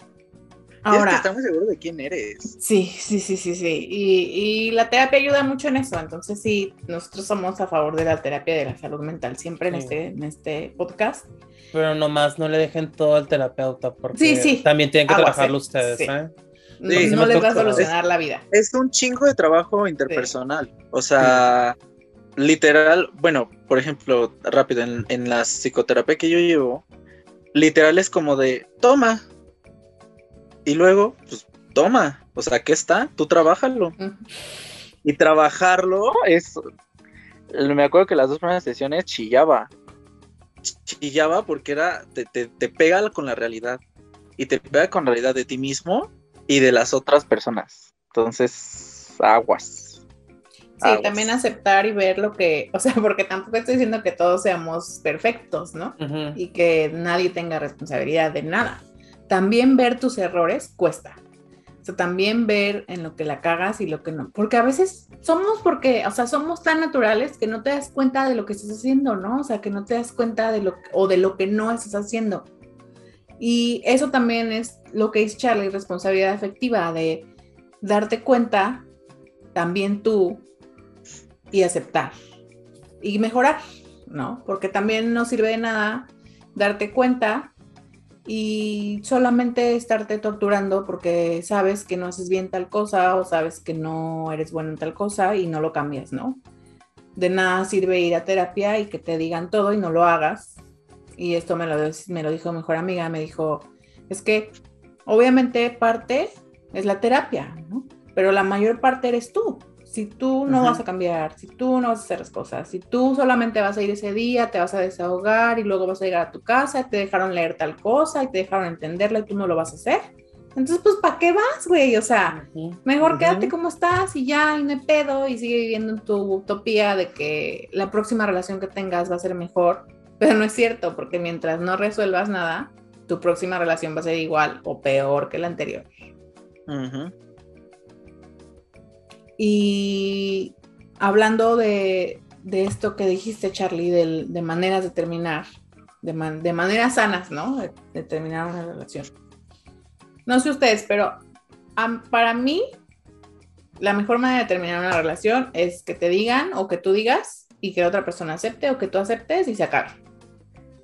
Ahora, estamos seguros de quién eres. Sí, sí, sí, sí, sí. Y, la terapia ayuda mucho en eso. Entonces, sí, nosotros somos a favor de la terapia de la salud mental, siempre en, este, en este podcast. Pero nomás no le dejen todo al terapeuta, porque sí, sí. también tienen que trabajarlo ustedes, ¿eh? No, les va a solucionar la vida. Es un chingo de trabajo interpersonal. O sea, literal, bueno, por ejemplo, rápido, en, en la psicoterapia que yo llevo, literal es como de, toma, y luego, pues toma, o sea, ¿qué está? Tú trabájalo. Y trabajarlo es. Me acuerdo que las dos primeras sesiones chillaba. Chillaba porque era. Te, te, pega con la realidad. Y te pega con la realidad de ti mismo y de las otras personas. Entonces, aguas. Sí, también aceptar y ver lo que, o sea, porque tampoco estoy diciendo que todos seamos perfectos, ¿no? Y que nadie tenga responsabilidad de nada también ver tus errores cuesta. O sea, también ver en lo que la cagas y lo que no. Porque a veces somos porque, o sea, somos tan naturales que no te das cuenta de lo que estás haciendo, ¿no? O sea, que no te das cuenta de lo o de lo que no estás haciendo. Y eso también es lo que dice Charlie, responsabilidad efectiva, de darte cuenta también tú y aceptar y mejorar, ¿no? Porque también no sirve de nada darte cuenta y solamente estarte torturando porque sabes que no haces bien tal cosa o sabes que no eres bueno en tal cosa y no lo cambias, ¿no? De nada sirve ir a terapia y que te digan todo y no lo hagas. Y esto me lo, me lo dijo mejor amiga, me dijo, es que obviamente parte es la terapia, ¿no? Pero la mayor parte eres tú. Si tú no vas a cambiar, si tú no vas a hacer las cosas, si tú solamente vas a ir ese día, te vas a desahogar y luego vas a llegar a tu casa y te dejaron leer tal cosa y te dejaron entenderla y tú no lo vas a hacer, entonces pues ¿para qué vas, güey? O sea, mejor quédate como estás y ya, y no hay pedo y sigue viviendo en tu utopía de que la próxima relación que tengas va a ser mejor, pero no es cierto, porque mientras no resuelvas nada, tu próxima relación va a ser igual o peor que la anterior. Y hablando de, esto que dijiste, Charlie, de, maneras de terminar, de, maneras sanas, ¿no? De, terminar una relación. No sé ustedes, pero para mí, la mejor manera de terminar una relación es que te digan o que tú digas y que la otra persona acepte o que tú aceptes y se acabe.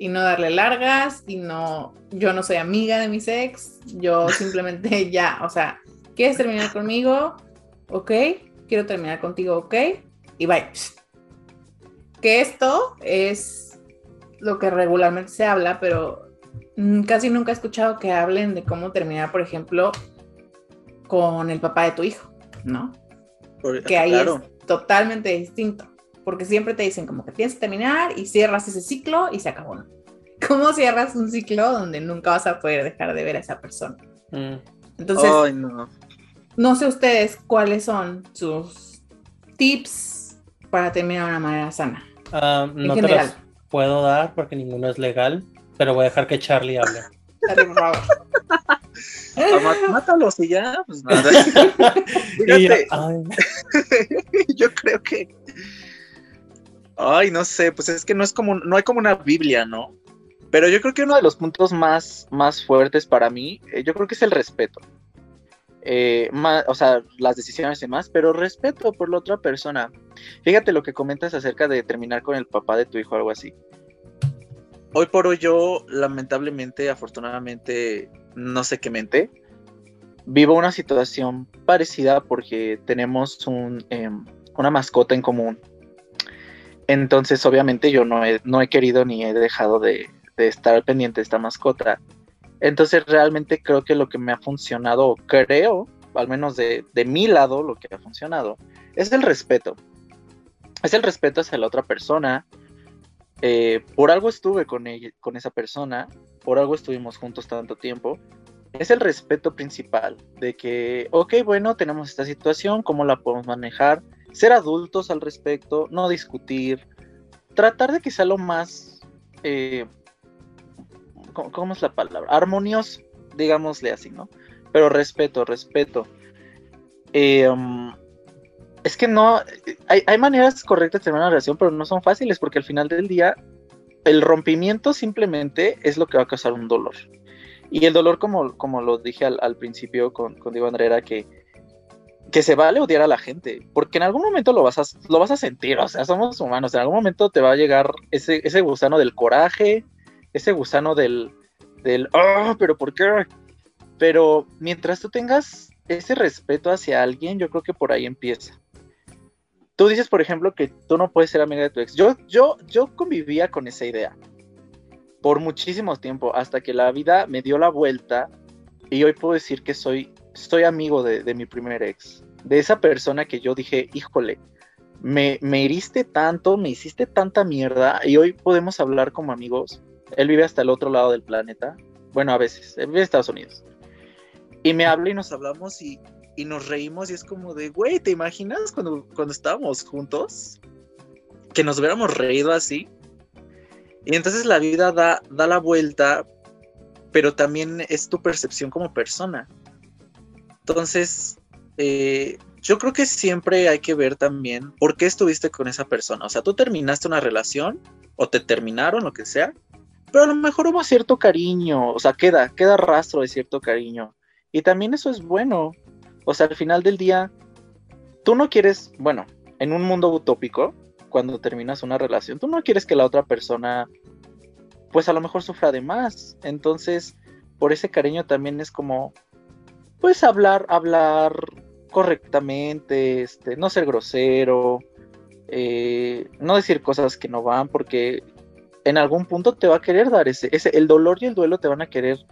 Y no darle largas y no, yo no soy amiga de mi ex, yo simplemente ya, o sea, ¿quieres terminar conmigo? Ok, quiero terminar contigo, ok, y bye. Que esto es lo que regularmente se habla, pero casi nunca he escuchado que hablen de cómo terminar, por ejemplo, con el papá de tu hijo, ¿no? que ahí es totalmente distinto, porque siempre te dicen como que tienes que terminar y cierras ese ciclo y se acabó. ¿no? ¿Cómo cierras un ciclo donde nunca vas a poder dejar de ver a esa persona? Mm. Entonces, no. No sé ustedes cuáles son sus tips para terminar de una manera sana. Ah, no te los puedo dar porque ninguno es legal, pero voy a dejar que Charlie hable. Favor. Mátalos y ya, pues nada. yo creo que. Ay, no sé, pues es que no es como, no hay como una Biblia, ¿no? Pero yo creo que uno de los puntos más, más fuertes para mí, eh, yo creo que es el respeto eh, o sea, las decisiones y más, pero respeto por la otra persona. Fíjate lo que comentas acerca de terminar con el papá de tu hijo o algo así. Hoy por hoy yo, lamentablemente, afortunadamente, no sé qué mente, vivo una situación parecida porque tenemos un, em, una mascota en común. Entonces, obviamente, yo no he, no he querido ni he dejado de, de estar pendiente de esta mascota. Entonces realmente creo que lo que me ha funcionado, creo, al menos de, mi lado, lo que ha funcionado, es el respeto. Es el respeto hacia la otra persona. Eh, por algo estuve con, con esa persona, por algo estuvimos juntos tanto tiempo. Es el respeto principal de que, ok, bueno, tenemos esta situación, ¿cómo la podemos manejar? Ser adultos al respecto, no discutir, tratar de que sea lo más eh, ¿cómo, es la palabra? Armonioso, digámosle así, ¿no? Pero respeto, respeto. Eh, um, es que no, hay, maneras correctas de tener una relación, pero no son fáciles porque al final del día el rompimiento simplemente es lo que va a causar un dolor. Y el dolor, como, como lo dije al, principio con, con Diego Andrea, que, que se vale odiar a la gente, porque en algún momento lo vas a, lo vas a sentir, o sea, somos humanos, en algún momento te va a llegar ese, ese gusano del coraje, ese gusano del, del, oh, pero ¿por qué? Pero mientras tú tengas ese respeto hacia alguien, yo creo que por ahí empieza. Tú dices, por ejemplo, que tú no puedes ser amiga de tu ex. Yo, yo, yo convivía con esa idea por muchísimo tiempo, hasta que la vida me dio la vuelta y hoy puedo decir que soy, soy amigo de, de mi primer ex. De esa persona que yo dije, híjole, me, me heriste tanto, me hiciste tanta mierda y hoy podemos hablar como amigos él vive hasta el otro lado del planeta. Bueno, a veces, él vive en Estados Unidos. Y me habla y nos hablamos y, nos reímos y es como de, güey, ¿te imaginas cuando, cuando estábamos juntos? Que nos hubiéramos reído así. Y entonces la vida da, da la vuelta, pero también es tu percepción como persona. Entonces, eh, yo creo que siempre hay que ver también por qué estuviste con esa persona. O sea, tú terminaste una relación o te terminaron, lo que sea, pero a lo mejor hubo cierto cariño, o sea, queda, queda rastro de cierto cariño. Y también eso es bueno. O sea, al final del día, tú no quieres, bueno, en un mundo utópico, cuando terminas una relación, tú no quieres que la otra persona, pues a lo mejor sufra de más. Entonces, por ese cariño también es como, pues hablar, hablar correctamente, este, no ser grosero, eh, no decir cosas que no van, porque en algún punto te va a querer dar ese, ese, el dolor y el duelo te van a querer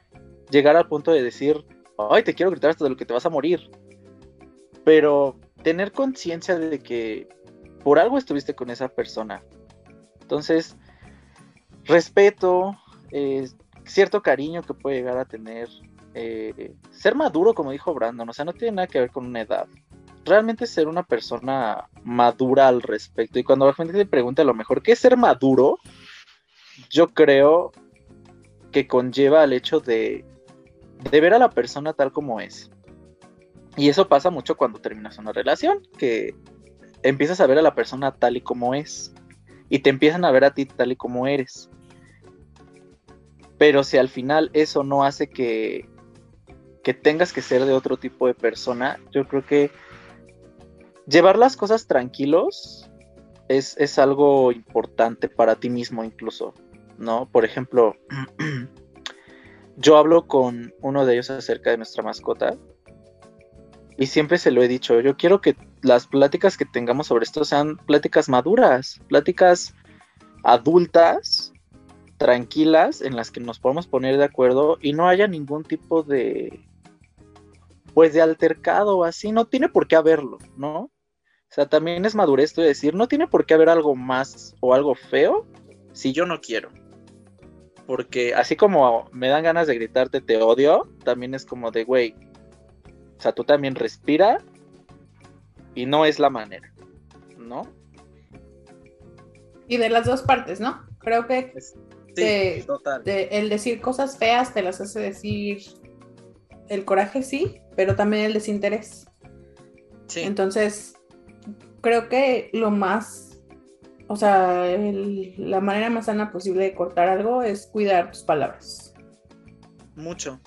llegar al punto de decir, ay, te quiero gritar hasta de lo que te vas a morir. Pero tener conciencia de que por algo estuviste con esa persona. Entonces, respeto, eh, cierto cariño que puede llegar a tener, eh, ser maduro, como dijo Brandon, o sea, no tiene nada que ver con una edad. Realmente ser una persona madura al respecto. Y cuando la gente te pregunta a lo mejor, ¿qué es ser maduro? Yo creo que conlleva el hecho de, ver a la persona tal como es. Y eso pasa mucho cuando terminas una relación, que empiezas a ver a la persona tal y como es. Y te empiezan a ver a ti tal y como eres. Pero si al final eso no hace que, tengas que ser de otro tipo de persona, yo creo que llevar las cosas tranquilos es algo importante para ti mismo incluso, ¿no? Por ejemplo, yo hablo con uno de ellos acerca de nuestra mascota y siempre se lo he dicho, yo quiero que las pláticas que tengamos sobre esto sean pláticas maduras, pláticas adultas, tranquilas, en las que nos podamos poner de acuerdo y no haya ningún tipo de, pues de altercado o así, no tiene por qué haberlo, ¿no? O sea, también es madurez de decir, no tiene por qué haber algo más o algo feo si yo no quiero. Porque así como me dan ganas de gritarte te odio, también es como de, güey, o sea, tú también respira y no es la manera, ¿no? Y de las dos partes, ¿no? Creo que sí, total. el decir cosas feas te las hace decir el coraje, sí, pero también el desinterés. Sí. Entonces, creo que lo más, o sea, la manera más sana posible de cortar algo es cuidar tus palabras. Mucho.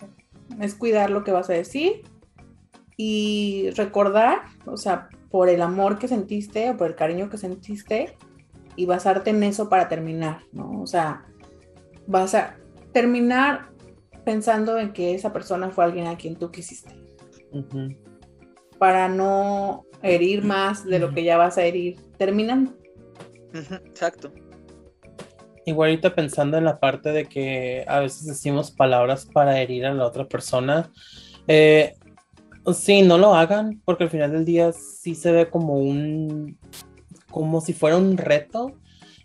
Es cuidar lo que vas a decir y recordar, o sea, por el amor que sentiste o por el cariño que sentiste y basarte en eso para terminar, ¿no? O sea, vas a terminar pensando en que esa persona fue alguien a quien tú quisiste. Para no herir más de lo que ya vas a herir terminando. Exacto. Igualito pensando en la parte de que a veces decimos palabras para herir a la otra persona. Eh, Sí, no lo hagan, porque al final del día sí se ve como un, como si fuera un reto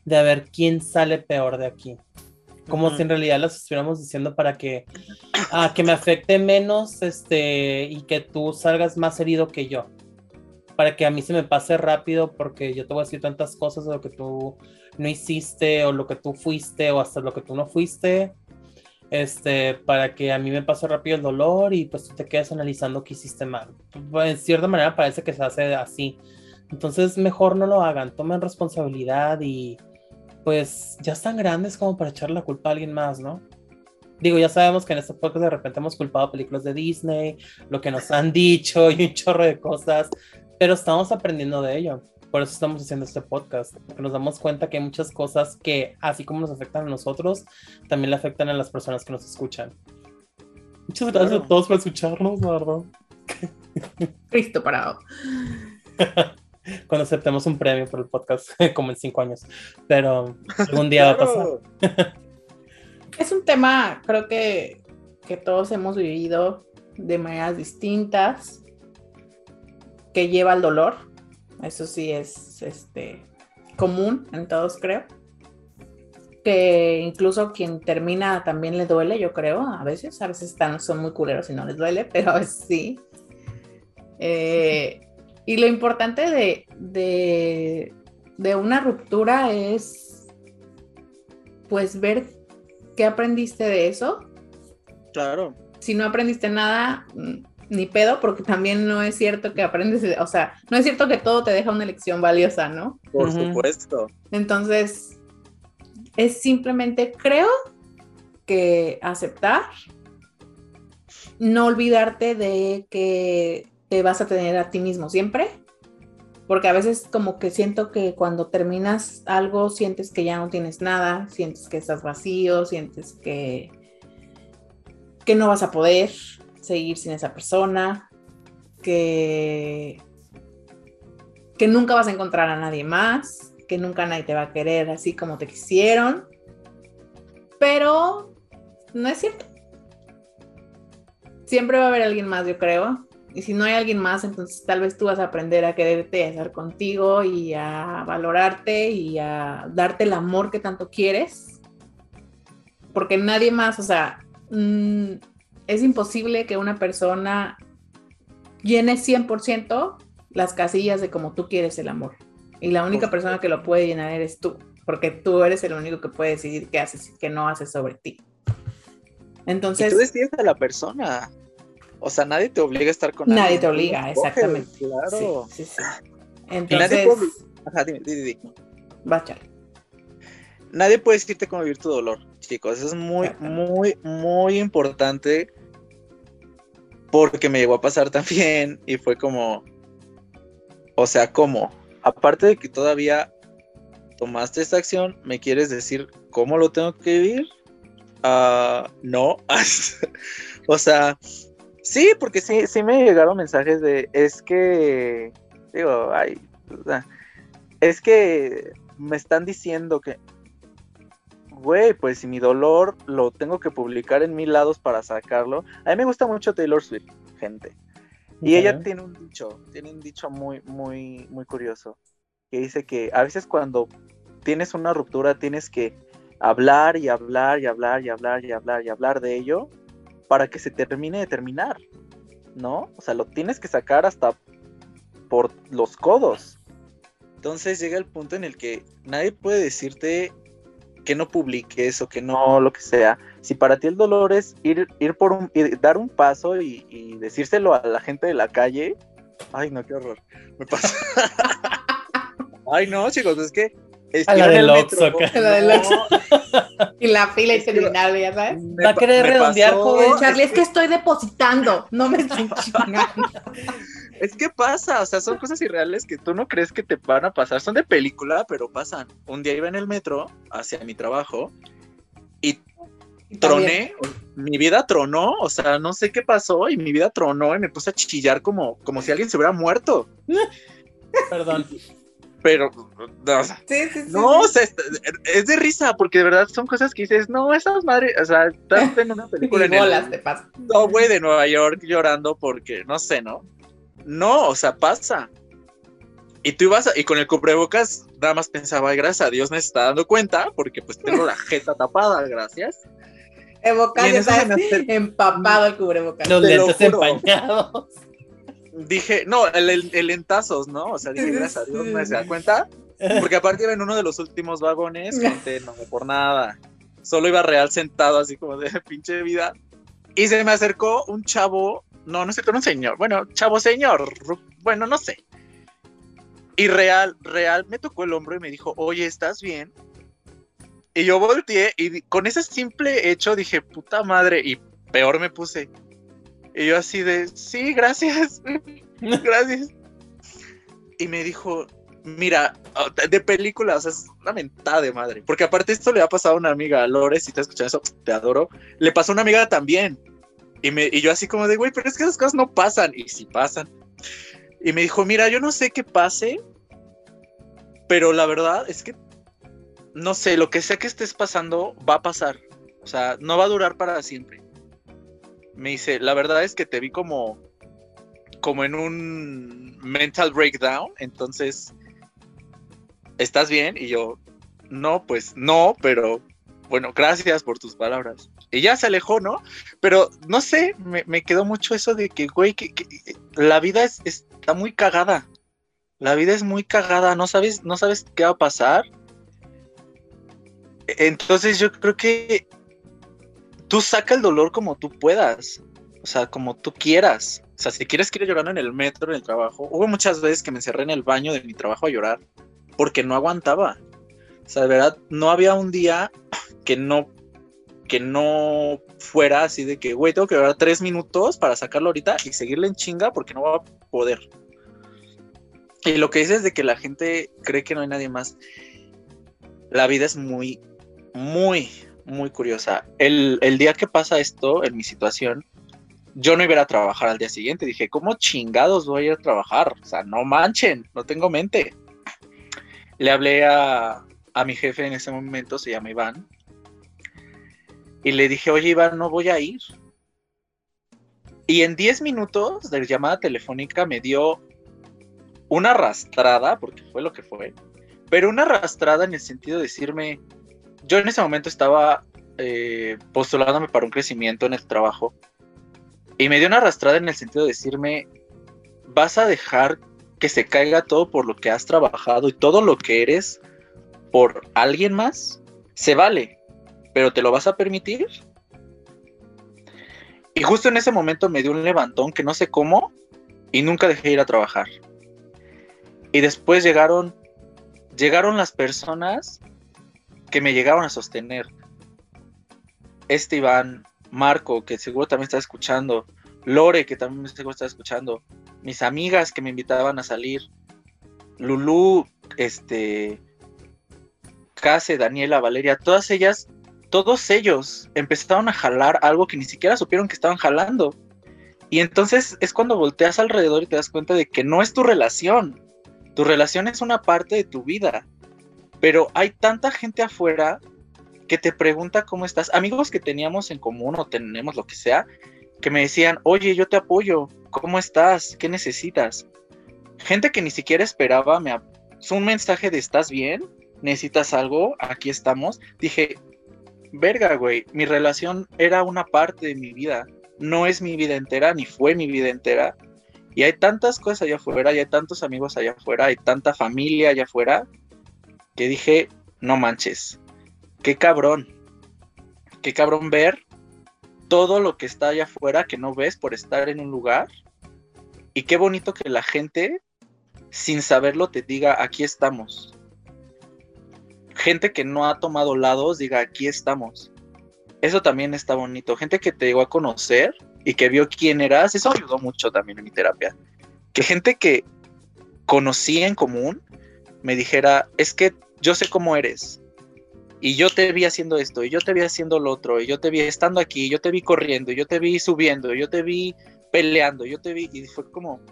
de a ver quién sale peor de aquí. Como si en realidad los estuviéramos diciendo para que, ah, que me afecte menos este, y que tú salgas más herido que yo. Para que a mí se me pase rápido porque yo te voy a decir tantas cosas de lo que tú no hiciste o lo que tú fuiste o hasta lo que tú no fuiste este, para que a mí me pase rápido el dolor y pues tú te quedes analizando qué hiciste mal. Pues, en cierta manera parece que se hace así. Entonces mejor no lo hagan, tomen responsabilidad y pues ya están grandes como para echarle la culpa a alguien más, ¿no? Digo, ya sabemos que en este podcast de repente hemos culpado películas de Disney, lo que nos han dicho y un chorro de cosas, pero estamos aprendiendo de ello por eso estamos haciendo este podcast, porque nos damos cuenta que hay muchas cosas que, así como nos afectan a nosotros, también le afectan a las personas que nos escuchan. Muchas gracias a todos por escucharnos, la verdad. Cristo parado. Cuando aceptemos un premio por el podcast, como en cinco años. Pero algún día va a pasar. es un tema, creo que, que todos hemos vivido de maneras distintas, que lleva al dolor eso sí es este, común en todos, creo. Que incluso quien termina también le duele, yo creo, a veces. A veces están, son muy culeros y no les duele, pero a veces sí. Eh, y lo importante de, de, de una ruptura es pues ver qué aprendiste de eso. Claro. Si no aprendiste nada, ni pedo, porque también no es cierto que aprendes, o sea, no es cierto que todo te deja una lección valiosa, ¿no? Por supuesto. Entonces, es simplemente, creo que aceptar, no olvidarte de que te vas a tener a ti mismo siempre, porque a veces como que siento que cuando terminas algo sientes que ya no tienes nada, sientes que estás vacío, sientes que que no vas a poder, seguir sin esa persona, que, que nunca vas a encontrar a nadie más, que nunca nadie te va a querer así como te quisieron, pero no es cierto. Siempre va a haber alguien más, yo creo, Y si no hay alguien más, entonces tal vez tú vas a aprender a quererte, a estar contigo y a valorarte y a darte el amor que tanto quieres. Porque nadie más, o sea, mm, es imposible que una persona llene 100% las casillas de como tú quieres el amor. Y la única persona que lo puede llenar eres tú, porque tú eres el único que puede decidir qué haces y qué no haces sobre ti. Entonces... Y tú decides a la persona. O sea, nadie te obliga a estar con Nadie te obliga, exactamente. Claro. Sí, sí, sí. Entonces, Ajá, dime, dime, dime. va. Nadie puede decirte cómo vivir tu dolor, chicos. Eso es muy, muy, muy importante. Porque me llegó a pasar también y fue como, o sea, ¿cómo? Aparte de que todavía tomaste esta acción, ¿me quieres decir cómo lo tengo que vivir? Ah, no. o sea, sí, porque sí, sí me llegaron mensajes de, es que, digo, ay, o sea, es que me están diciendo que, güey, pues si mi dolor lo tengo que publicar en mil lados para sacarlo. A mí me gusta mucho Taylor Swift, gente. Y ella tiene un dicho, tiene un dicho muy, muy, muy curioso, que dice que a veces cuando tienes una ruptura tienes que hablar y hablar y hablar y hablar y hablar y hablar de ello para que se termine de terminar, ¿no? O sea, lo tienes que sacar hasta por los codos. Entonces llega el punto en el que nadie puede decirte que no publiques o que no, lo que sea. Si para ti el dolor es ir, ir por un, ir- dar un paso y, y decírselo a la gente de la calle, ay no, qué horror. Me pasa. ay no, chicos, es que A la del el Oxxo. Y la fila Es interminable, ya sabes. Va a querer redondear, pasó- joven. Charlie, es que estoy depositando, no me estoy chingando. Es que pasa, o sea, son cosas irreales que tú no crees que te van a pasar. Son de película, pero pasan. Un día iba en el metro hacia mi trabajo y troné, mi vida tronó, o sea, no sé qué pasó y mi vida tronó y me puse a chillar como, como si alguien se hubiera muerto. Perdón. Pero, no, o sea, Sí, sí, sí. no, o sí. sea, es, es de risa, porque de verdad son cosas que dices, no, esas madres, o sea, estás en una película en el, bolas te pasa. no, güey, de Nueva York llorando porque, no sé, ¿no? No, o sea, pasa. Y tú ibas, a- y con el cubrebocas, nada más pensaba, ay, gracias a Dios me está dando cuenta, porque pues tengo la jeta tapada, gracias. Y Evocado, en eso se me ¿sabes? acer- Empapado el cubrebocas. Los Te lo lentes empañados. Dije, no, el, el, el lentazos, ¿no? O sea, dije, gracias a Dios me se da cuenta, porque aparte iba en uno de los últimos vagones, gente, no por nada. Solo iba real sentado, así como de pinche vida. Y se me acercó un chavo, no, no sé, con un señor, bueno, chavo señor, bueno, no sé. Y real, real, me tocó el hombro y me dijo, oye, ¿estás bien? Y yo volteé y con ese simple hecho dije, puta madre, y peor me puse. Y yo así de, sí, gracias, gracias. Y me dijo, mira, de películas, o sea, es una mentada de madre. Porque aparte esto le ha pasado a una amiga, Lore, si te escuchando eso, te adoro. Le pasó a una amiga también. Y, me, y yo así como de, güey, pero es que esas cosas no pasan. Y sí pasan. Y me dijo, mira, yo no sé qué pase, pero la verdad es que, no sé, lo que sea que estés pasando va a pasar. O sea, no va a durar para siempre. Me dice, la verdad es que te vi como, como en un mental breakdown, entonces, ¿estás bien? Y yo, no, pues no, pero bueno, gracias por tus palabras. Y ya se alejó, ¿no? Pero no sé, me, me quedó mucho eso de que, güey, que, la vida es, está muy cagada. La vida es muy cagada, no sabes, no sabes qué va a pasar. Entonces yo creo que tú saca el dolor como tú puedas, o sea, como tú quieras. O sea, si quieres que ir llorando en el metro, en el trabajo. Hubo muchas veces que me encerré en el baño de mi trabajo a llorar porque no aguantaba. O sea, de verdad, no había un día que no que no fuera así de que, güey, tengo que llorar tres minutos para sacarlo ahorita y seguirle en chinga porque no va a poder. Y lo que dices de que la gente cree que no hay nadie más. La vida es muy, muy, muy curiosa. El, el día que pasa esto, en mi situación, yo no iba a trabajar al día siguiente. Dije, ¿cómo chingados voy a ir a trabajar? O sea, no manchen, no tengo mente. Le hablé a, a mi jefe en ese momento, se llama Iván, y le dije, oye Iván, no voy a ir. Y en 10 minutos de llamada telefónica me dio una arrastrada, porque fue lo que fue, pero una arrastrada en el sentido de decirme, yo en ese momento estaba eh, postulándome para un crecimiento en el trabajo y me dio una arrastrada en el sentido de decirme, vas a dejar que se caiga todo por lo que has trabajado y todo lo que eres por alguien más, se vale, pero ¿te lo vas a permitir? Y justo en ese momento me dio un levantón que no sé cómo y nunca dejé de ir a trabajar. Y después llegaron llegaron las personas que me llegaron a sostener. Este Iván, Marco, que seguro también está escuchando, Lore, que también seguro está escuchando, mis amigas que me invitaban a salir, Lulu, este, Case, Daniela, Valeria, todas ellas, todos ellos empezaron a jalar algo que ni siquiera supieron que estaban jalando. Y entonces es cuando volteas alrededor y te das cuenta de que no es tu relación. Tu relación es una parte de tu vida. Pero hay tanta gente afuera que te pregunta cómo estás. Amigos que teníamos en común o tenemos lo que sea, que me decían, oye, yo te apoyo, ¿cómo estás? ¿Qué necesitas? Gente que ni siquiera esperaba, me un mensaje de ¿estás bien? ¿Necesitas algo? Aquí estamos. Dije, verga, güey, mi relación era una parte de mi vida, no es mi vida entera, ni fue mi vida entera. Y hay tantas cosas allá afuera, y hay tantos amigos allá afuera, hay tanta familia allá afuera, que dije, no manches, qué cabrón, qué cabrón ver todo lo que está allá afuera que no ves por estar en un lugar. Y qué bonito que la gente, sin saberlo, te diga, aquí estamos. Gente que no ha tomado lados, diga, aquí estamos. Eso también está bonito. Gente que te llegó a conocer y que vio quién eras, eso ayudó mucho también en mi terapia. Que gente que conocí en común me dijera, es que yo sé cómo eres. Y yo te vi haciendo esto, y yo te vi haciendo lo otro, y yo te vi estando aquí, y yo te vi corriendo, y yo te vi subiendo, y yo te vi peleando, yo te vi, y fue como,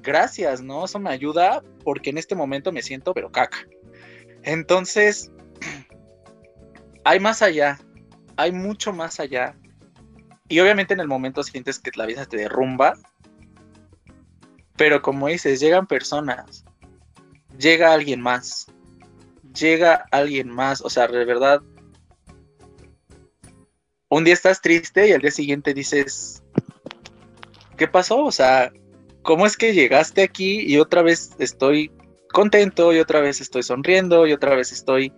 gracias, ¿no? Eso me ayuda porque en este momento me siento, pero caca. Entonces, hay más allá, hay mucho más allá y obviamente en el momento sientes que la vida te derrumba. Pero como dices, llegan personas. Llega alguien más. Llega alguien más. O sea, de verdad. Un día estás triste y al día siguiente dices. ¿Qué pasó? O sea, ¿cómo es que llegaste aquí y otra vez estoy contento y otra vez estoy sonriendo y otra vez estoy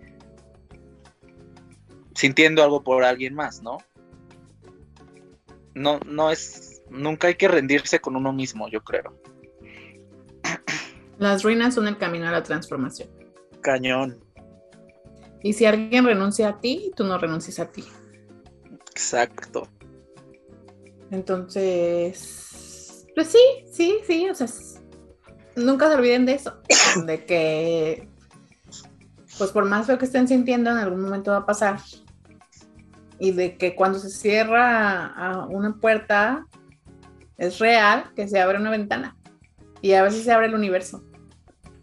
sintiendo algo por alguien más, ¿no? no, no es, nunca hay que rendirse con uno mismo, yo creo. Las ruinas son el camino a la transformación. Cañón. Y si alguien renuncia a ti, tú no renuncias a ti. Exacto. Entonces, pues sí, sí, sí, o sea, nunca se olviden de eso, de que, pues por más feo que estén sintiendo, en algún momento va a pasar y de que cuando se cierra una puerta es real que se abre una ventana y a veces se abre el universo.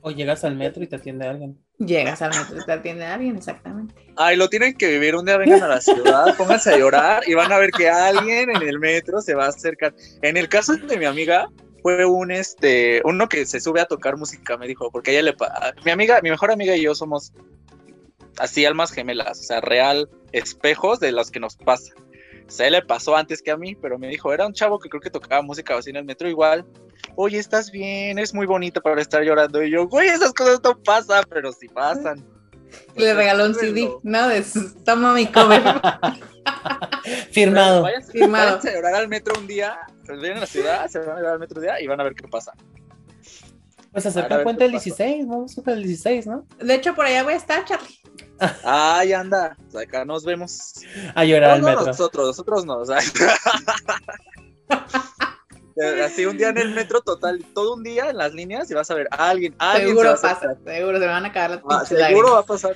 O llegas al metro y te atiende alguien. Llegas al metro y te atiende alguien, exactamente. Ay, lo tienen que vivir. Un día vengan a la ciudad, pónganse a llorar y van a ver que alguien en el metro se va a acercar. En el caso de mi amiga, fue un este uno que se sube a tocar música, me dijo, porque ella le mi amiga, mi mejor amiga y yo somos así almas gemelas, o sea, real espejos de los que nos pasa. Se le pasó antes que a mí, pero me dijo, era un chavo que creo que tocaba música así en el metro igual. Oye, estás bien, es muy bonito para estar llorando. Y yo, güey, esas cosas no pasan, pero sí pasan. Le regaló un CD, ¿no? De toma mi cover. Firmado. Firmado. a llorar al metro un día, vienen a la ciudad, se van a llorar al metro un día y van a ver qué pasa. Pues acerca el puente del 16, vamos a el 16, ¿no? De hecho, por allá voy a estar, Charlie. Ay, anda, acá nos vemos. A llorar al metro. nosotros, nosotros no. Así un día en el metro total, todo un día en las líneas y vas a ver a alguien, alguien Seguro pasa, seguro se me van a caer las ah, Seguro va a pasar.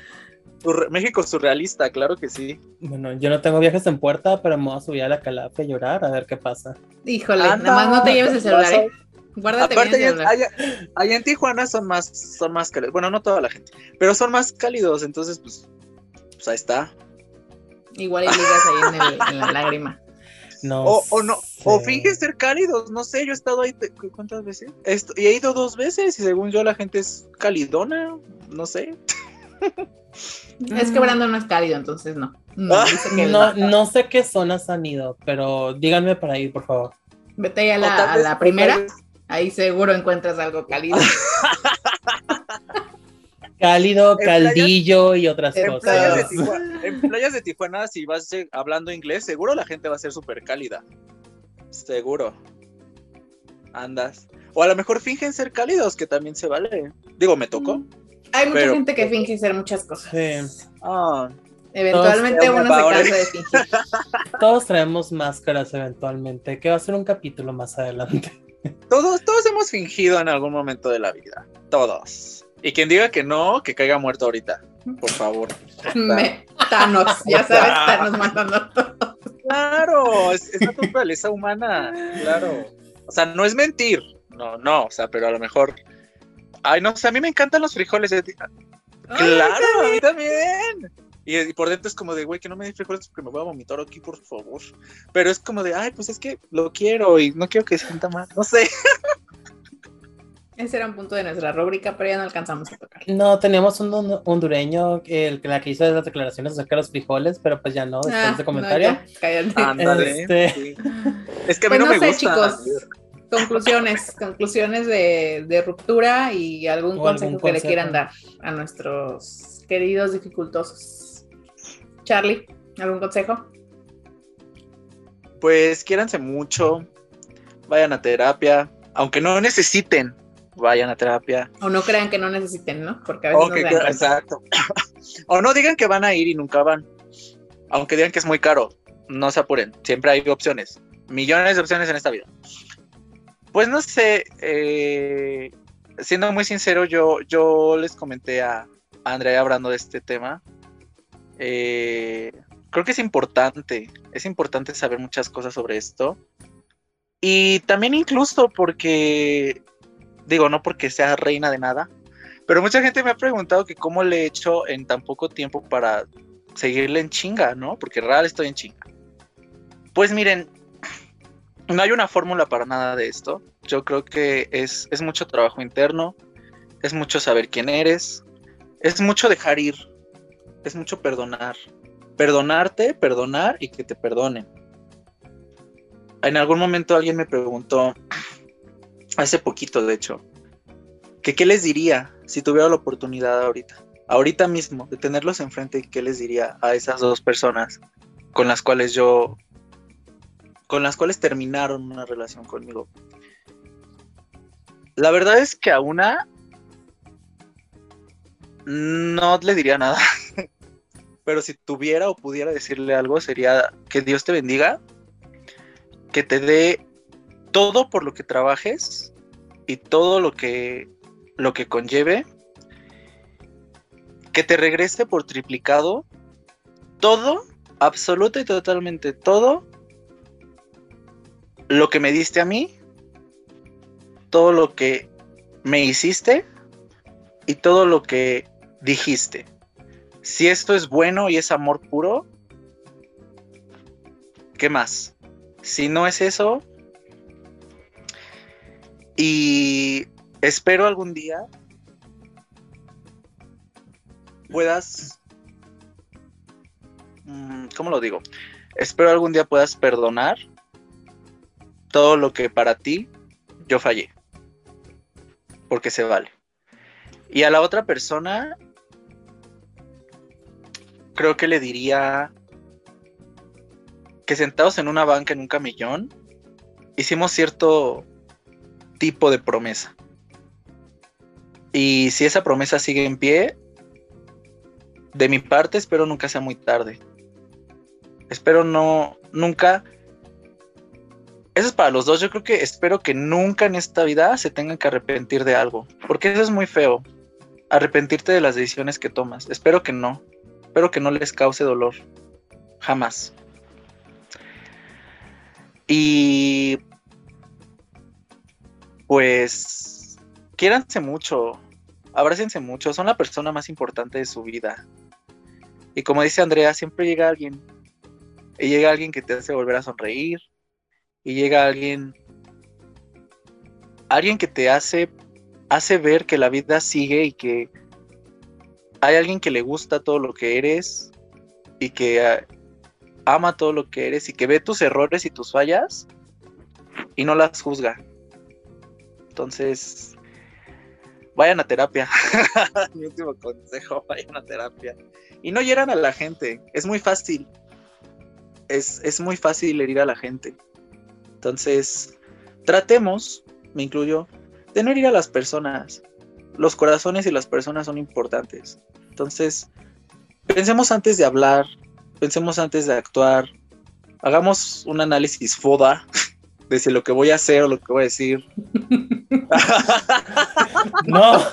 México surrealista, claro que sí. Bueno, yo no tengo viajes en puerta, pero me voy a subir a la calafia a llorar a ver qué pasa. Híjole, nada más no te lleves el celular, ¿eh? Guárdate Aparte, allá, allá, en Tijuana son más, son más cálidos. Bueno, no toda la gente, pero son más cálidos, entonces, pues, pues ahí está. Igual hay ligas ahí en, la lágrima. No O, o no, o sé. finge ser cálidos, no sé, yo he estado ahí, ¿cuántas veces? Esto- y he ido dos veces y según yo la gente es calidona, no sé. Es que Brandon no es cálido, entonces no. No, Ah. dice que No, no. sé qué zonas han ido, pero díganme para ir, por favor. Vete ahí a la, a la primera, ahí seguro encuentras algo cálido. Cálido, playas- caldillo y otras en playas, cosas. Tijuana, en playas de Tijuana, si vas eh, hablando inglés, seguro la gente va a ser súper cálida. Seguro. Andas. O a lo mejor fingen ser cálidos, que también se vale. Digo, me tocó. Hay mucha Pero- gente que finge ser muchas cosas. Sí. Ah, Eventualmente Todos uno se cansa de fingir. Todos traemos máscaras eventualmente, que va a ser un capítulo más adelante. todos, todos hemos fingido en algún momento de la vida. Todos. Y quien diga que no, que caiga muerto ahorita. Por favor. Me- Thanos, ya sabes, Thanos matando a todos. Claro, es, es naturaleza humana. Claro. O sea, no es mentir. No, no. O sea, pero a lo mejor. Ay, no sé, a mí me encantan los frijoles. eh, Claro, a mí también. Y, y por dentro es como de, güey, que no me des frijoles porque me voy a vomitar aquí, por favor. Pero es como de, ay, pues es que lo quiero y no quiero que se sienta mal. No sé. Ese era un punto de nuestra rúbrica, pero ya no alcanzamos a tocar. No, teníamos un hon- hondureño, el, que la que hizo las declaraciones acerca de los frijoles, pero pues ya no, después de Ah, ese no, comentario. ya, cállate. Ándale. Este- sí. Es que a mí Pues no, no me sé, gusta. chicos. Conclusiones, conclusiones de, de ruptura y algún consejo algún que le quieran dar a nuestros queridos dificultosos. Charlie, ¿algún consejo? Pues quiéranse mucho. Vayan a terapia. Aunque no necesiten, vayan a terapia. O no crean que no necesiten, ¿no? Porque a veces O no dan exacto. o no digan que van a ir y nunca van. Aunque digan que es muy caro. No se apuren. Siempre hay opciones. Millones de opciones en esta vida. Pues no sé. eh, siendo muy sincero, yo, yo les comenté a, a Andrea hablando de este tema. eh, creo que es importante. Es importante saber muchas cosas sobre esto. Y también incluso porque, digo, no porque sea reina de nada, pero mucha gente me ha preguntado que cómo le he hecho en tan poco tiempo para seguirle en chinga, ¿no? Porque real estoy en chinga. Pues miren, no hay una fórmula para nada de esto. Yo creo que es, es mucho trabajo interno, es mucho saber quién eres, es mucho dejar ir, es mucho perdonar. Perdonarte, perdonar y que te perdonen. En algún momento alguien me preguntó, hace poquito de hecho, que qué les diría si tuviera la oportunidad ahorita, ahorita mismo, de tenerlos enfrente, qué les diría a esas dos personas con las cuales yo, con las cuales terminaron una relación conmigo. La verdad es que a una no le diría nada, pero si tuviera o pudiera decirle algo sería que Dios te bendiga, que te dé todo por lo que trabajes y todo lo que lo que conlleve que te regrese por triplicado todo, absoluta y totalmente todo lo que me diste a mí, todo lo que me hiciste y todo lo que dijiste. Si esto es bueno y es amor puro, ¿qué más? Si no es eso, y espero algún día puedas, mm, ¿cómo lo digo? Espero algún día puedas perdonar todo lo que para ti yo fallé, porque se vale. Y a la otra persona, creo que le diría que sentados en una banca en un camellón, hicimos cierto tipo de promesa. Y si esa promesa sigue en pie, de mi parte espero nunca sea muy tarde. Espero no, nunca... Eso es para los dos. Yo creo que espero que nunca en esta vida se tengan que arrepentir de algo. Porque eso es muy feo. Arrepentirte de las decisiones que tomas. Espero que no. Espero que no les cause dolor. Jamás. Y pues quiéranse mucho, abrácense mucho, son la persona más importante de su vida. Y como dice Andrea, siempre llega alguien, y llega alguien que te hace volver a sonreír, y llega alguien, alguien que te hace, hace ver que la vida sigue y que hay alguien que le gusta todo lo que eres y que ah, ama todo lo que eres y que ve tus errores y tus fallas y no las juzga. Entonces, vayan a terapia. Mi último consejo, vayan a terapia. Y no hieran a la gente, es muy fácil. Es, es muy fácil herir a la gente. Entonces, tratemos, me incluyo, de no herir a las personas. Los corazones y las personas son importantes. Entonces, pensemos antes de hablar, pensemos antes de actuar, hagamos un análisis foda de si lo que voy a hacer o lo que voy a decir. no.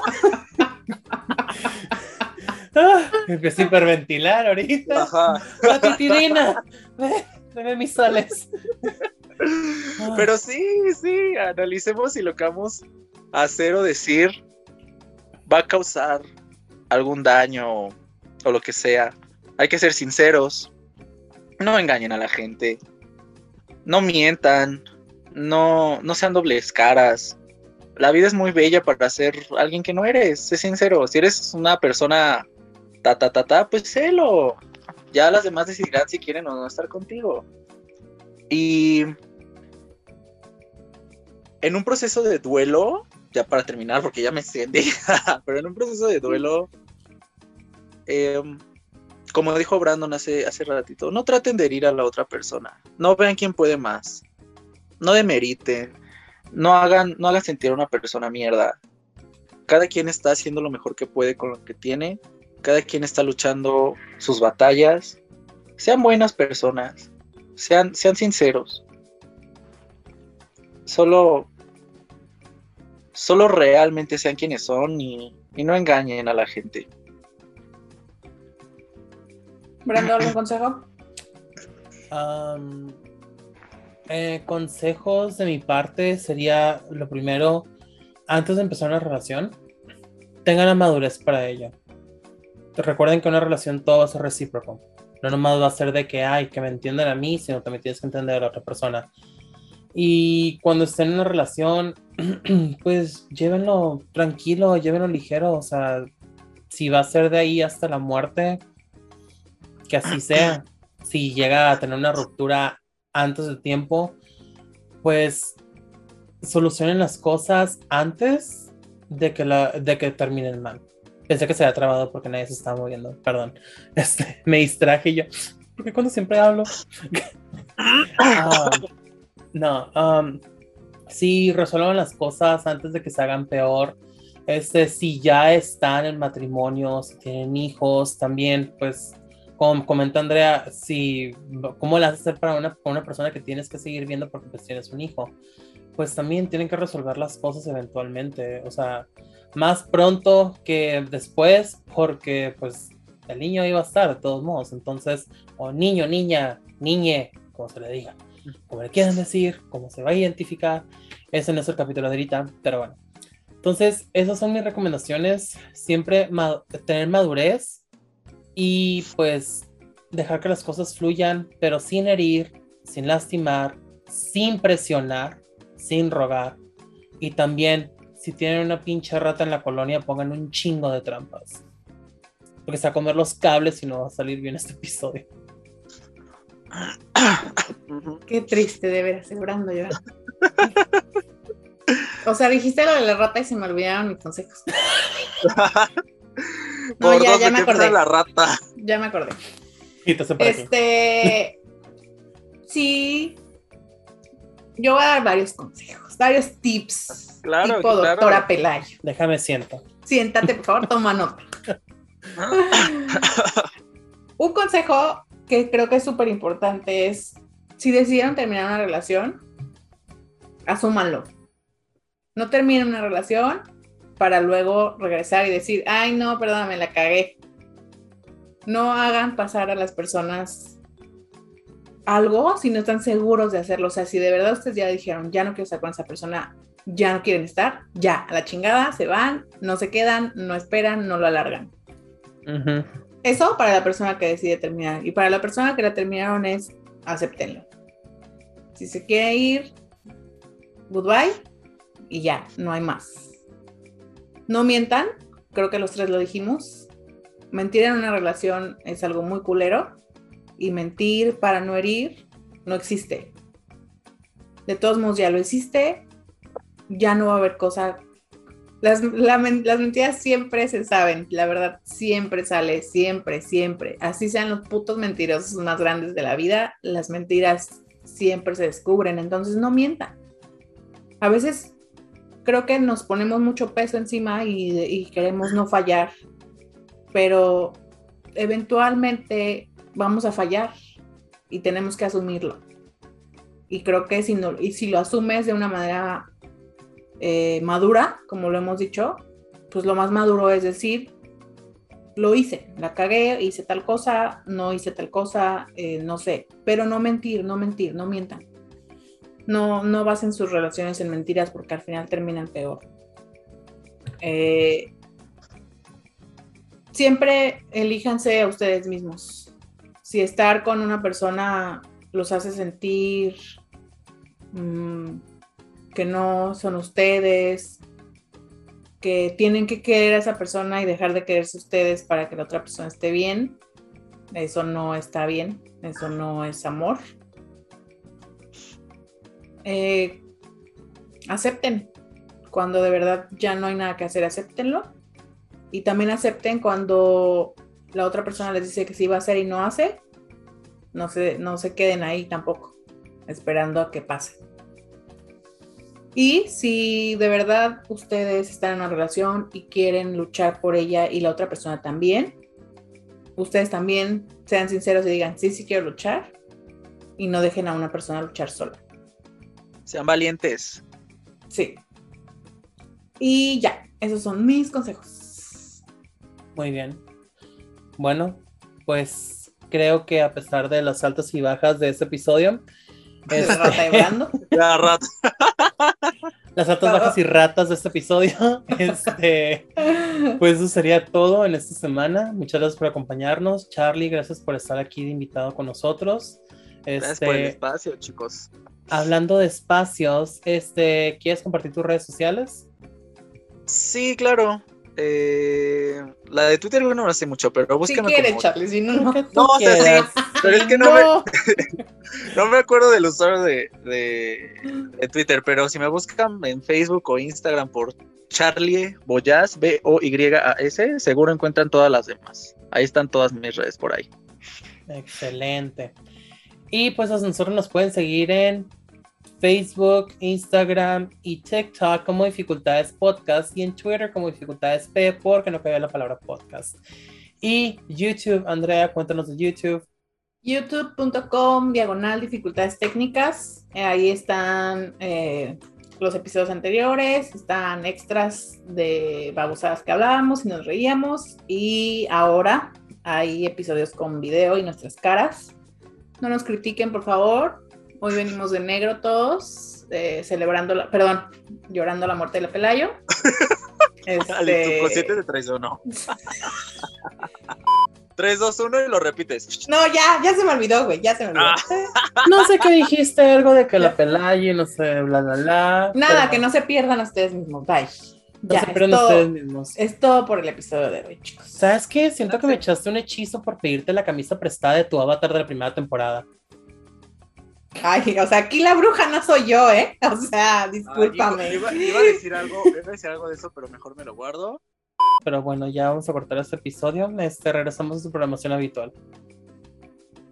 Ah, empecé a hiperventilar ahorita. Ajá. La titirina. Ve, mis soles. Pero sí, sí, analicemos si lo que vamos a hacer o decir va a causar algún daño o lo que sea. Hay que ser sinceros. No engañen a la gente. No mientan. No, no sean dobles caras. La vida es muy bella para ser alguien que no eres. Sé sincero. Si eres una persona ta ta ta ta, pues sélo. Ya las demás decidirán si quieren o no estar contigo. Y en un proceso de duelo, ya para terminar, porque ya me extendí, pero en un proceso de duelo, em, como dijo Brandon hace, hace ratito, no traten de herir a la otra persona. No vean quién puede más. No demeriten. No hagan, no hagan sentir a una persona mierda. Cada quien está haciendo lo mejor que puede con lo que tiene. Cada quien está luchando sus batallas. Sean buenas personas. Sean, sean sinceros. Solo solo realmente sean quienes son y, no engañen a la gente. Brando, ¿algún consejo? Eh, consejos de mi parte sería lo primero, antes de empezar una relación, tengan la madurez para ello. Recuerden que una relación todo va a ser recíproco. No nomás va a ser de que, ay, que me entiendan a mí, sino también tienes que entender a la otra persona. Y cuando estén en una relación, pues llévenlo tranquilo, llévenlo ligero. O sea, si va a ser de ahí hasta la muerte, que así sea. Si llega a tener una ruptura antes del tiempo, pues solucionen las cosas antes de que, la, de que terminen mal. Pensé que se había trabado porque nadie se estaba moviendo. Perdón. Este, me distraje yo. Porque cuando siempre hablo. Ah, no, um, sí, resuelvan las cosas antes de que se hagan peor. Este, si ya están en matrimonio, si tienen hijos, también, pues, como comenta Andrea, si, ¿cómo las hacer para una, una persona que tienes que seguir viendo porque pues tienes un hijo? Pues también tienen que resolver las cosas eventualmente, o sea, más pronto que después, porque pues el niño iba a estar de todos modos, entonces, o niño, niña, niñe, como se le diga como le quieran decir, cómo se va a identificar. Ese no es el capítulo de ahorita, pero bueno. Entonces, esas son mis recomendaciones. Siempre tener madurez y pues dejar que las cosas fluyan, pero sin herir, sin lastimar, sin presionar, sin rogar. Y también, si tienen una pinche rata en la colonia, pongan un chingo de trampas. Porque se va a comer los cables y no va a salir bien este episodio. Qué triste, de ver, celebrando yo. o sea, dijiste lo de la rata y se me olvidaron mis consejos. no, ya, ya me acordé. La rata. Ya me acordé. Este. sí. Yo voy a dar varios consejos, varios tips. Claro, tipo doctora Pelayo. Déjame siento. Siéntate, por favor, toma nota. Un consejo que creo que es súper importante es, si decidieron terminar una relación, asúmanlo. No terminen una relación para luego regresar y decir, ay no, perdón, me la cagué. No hagan pasar a las personas algo si no están seguros de hacerlo. O sea, si de verdad ustedes ya dijeron, ya no quiero estar con esa persona, ya no quieren estar, ya, a la chingada, se van, no se quedan, no esperan, no lo alargan. Eso para la persona que decide terminar. Y para la persona que la terminaron es, acéptenlo. Si se quiere ir, goodbye y ya, no hay más. No mientan, creo que los tres lo dijimos. Mentir en una relación es algo muy culero y mentir para no herir no existe. De todos modos, ya lo hiciste, ya no va a haber cosa. Las, las mentiras siempre se saben, la verdad siempre sale, siempre, siempre. Así sean los putos mentirosos más grandes de la vida, las mentiras siempre se descubren, entonces no mientan. A veces creo que nos ponemos mucho peso encima y, queremos no fallar, pero eventualmente vamos a fallar y tenemos que asumirlo. Y creo que si, no, y si lo asumes de una manera eh, madura, como lo hemos dicho, pues lo más maduro es decir, lo hice, la cagué, hice tal cosa, no hice tal cosa, eh, no sé, pero no mentir, no mentir, no mientan. No, no basen sus relaciones en mentiras porque al final terminan peor. Eh, siempre elíjanse a ustedes mismos. Si estar con una persona los hace sentir mm, que no son ustedes, que tienen que querer a esa persona y dejar de quererse ustedes para que la otra persona esté bien. Eso no está bien, eso no es amor. Eh, acepten cuando de verdad ya no hay nada que hacer, acéptenlo. Y también acepten cuando la otra persona les dice que sí va a hacer y no hace. No se, no se queden ahí tampoco, esperando a que pase. Y si de verdad ustedes están en una relación y quieren luchar por ella y la otra persona también, ustedes también sean sinceros y digan, sí, sí quiero luchar y no dejen a una persona luchar sola. Sean valientes. Sí. Y ya, esos son mis consejos. Muy bien. Bueno, pues creo que a pesar de las altas y bajas de este episodio, este... rata La rata. Las altas, bajas y ratas de este episodio. Este, pues eso sería todo en esta semana. Muchas gracias por acompañarnos. Charlie, gracias por estar aquí de invitado con nosotros. Gracias por el este, espacio, chicos. Hablando de espacios, este, ¿quieres compartir tus redes sociales? Sí, claro. Eh, la de Twitter no lo hace mucho, pero búscame. Si quieres, Charlie, si no, no. No, o sea, sí, pero es que no, Me, no me acuerdo del usuario de, de, Twitter, pero si me buscan en Facebook o Instagram por Charlie Boyas, B-O-Y-A-S, seguro encuentran todas las demás. Ahí están todas mis redes por ahí. Excelente. Y pues a nosotros nos pueden seguir en Facebook, Instagram y TikTok como Dificultades Podcast y en Twitter como Dificultades P porque no cabía la palabra podcast. Y YouTube, Andrea, cuéntanos de YouTube. youtube.com diagonal dificultades técnicas. Eh, ahí están eh, los episodios anteriores, están extras de babosadas que hablábamos y nos reíamos. Y ahora hay episodios con video y nuestras caras. No nos critiquen, por favor. Hoy venimos de negro todos, eh, celebrando, la, perdón, llorando la muerte de la Pelayo. este... consciente de no. 3, 2, 1 y lo repites. No, ya, ya se me olvidó, güey, ya se me olvidó. Ah. no sé qué dijiste, algo de que la Pelayo, no sé, bla, bla, bla. Nada, que no se pierdan ustedes mismos, bye. Ya, se ustedes mismos. Es todo por el episodio de hoy, chicos. ¿Sabes qué? Siento que me echaste un hechizo por pedirte la camisa prestada de tu avatar de la primera temporada. Ay, o sea, aquí la bruja no soy yo, ¿eh? O sea, discúlpame. iba, a decir algo, iba a decir algo de eso, pero mejor me lo guardo. Pero bueno, ya vamos a cortar este episodio. Este, regresamos a su programación habitual.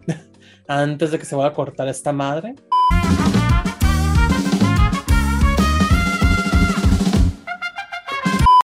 Antes de que se vaya a cortar esta madre.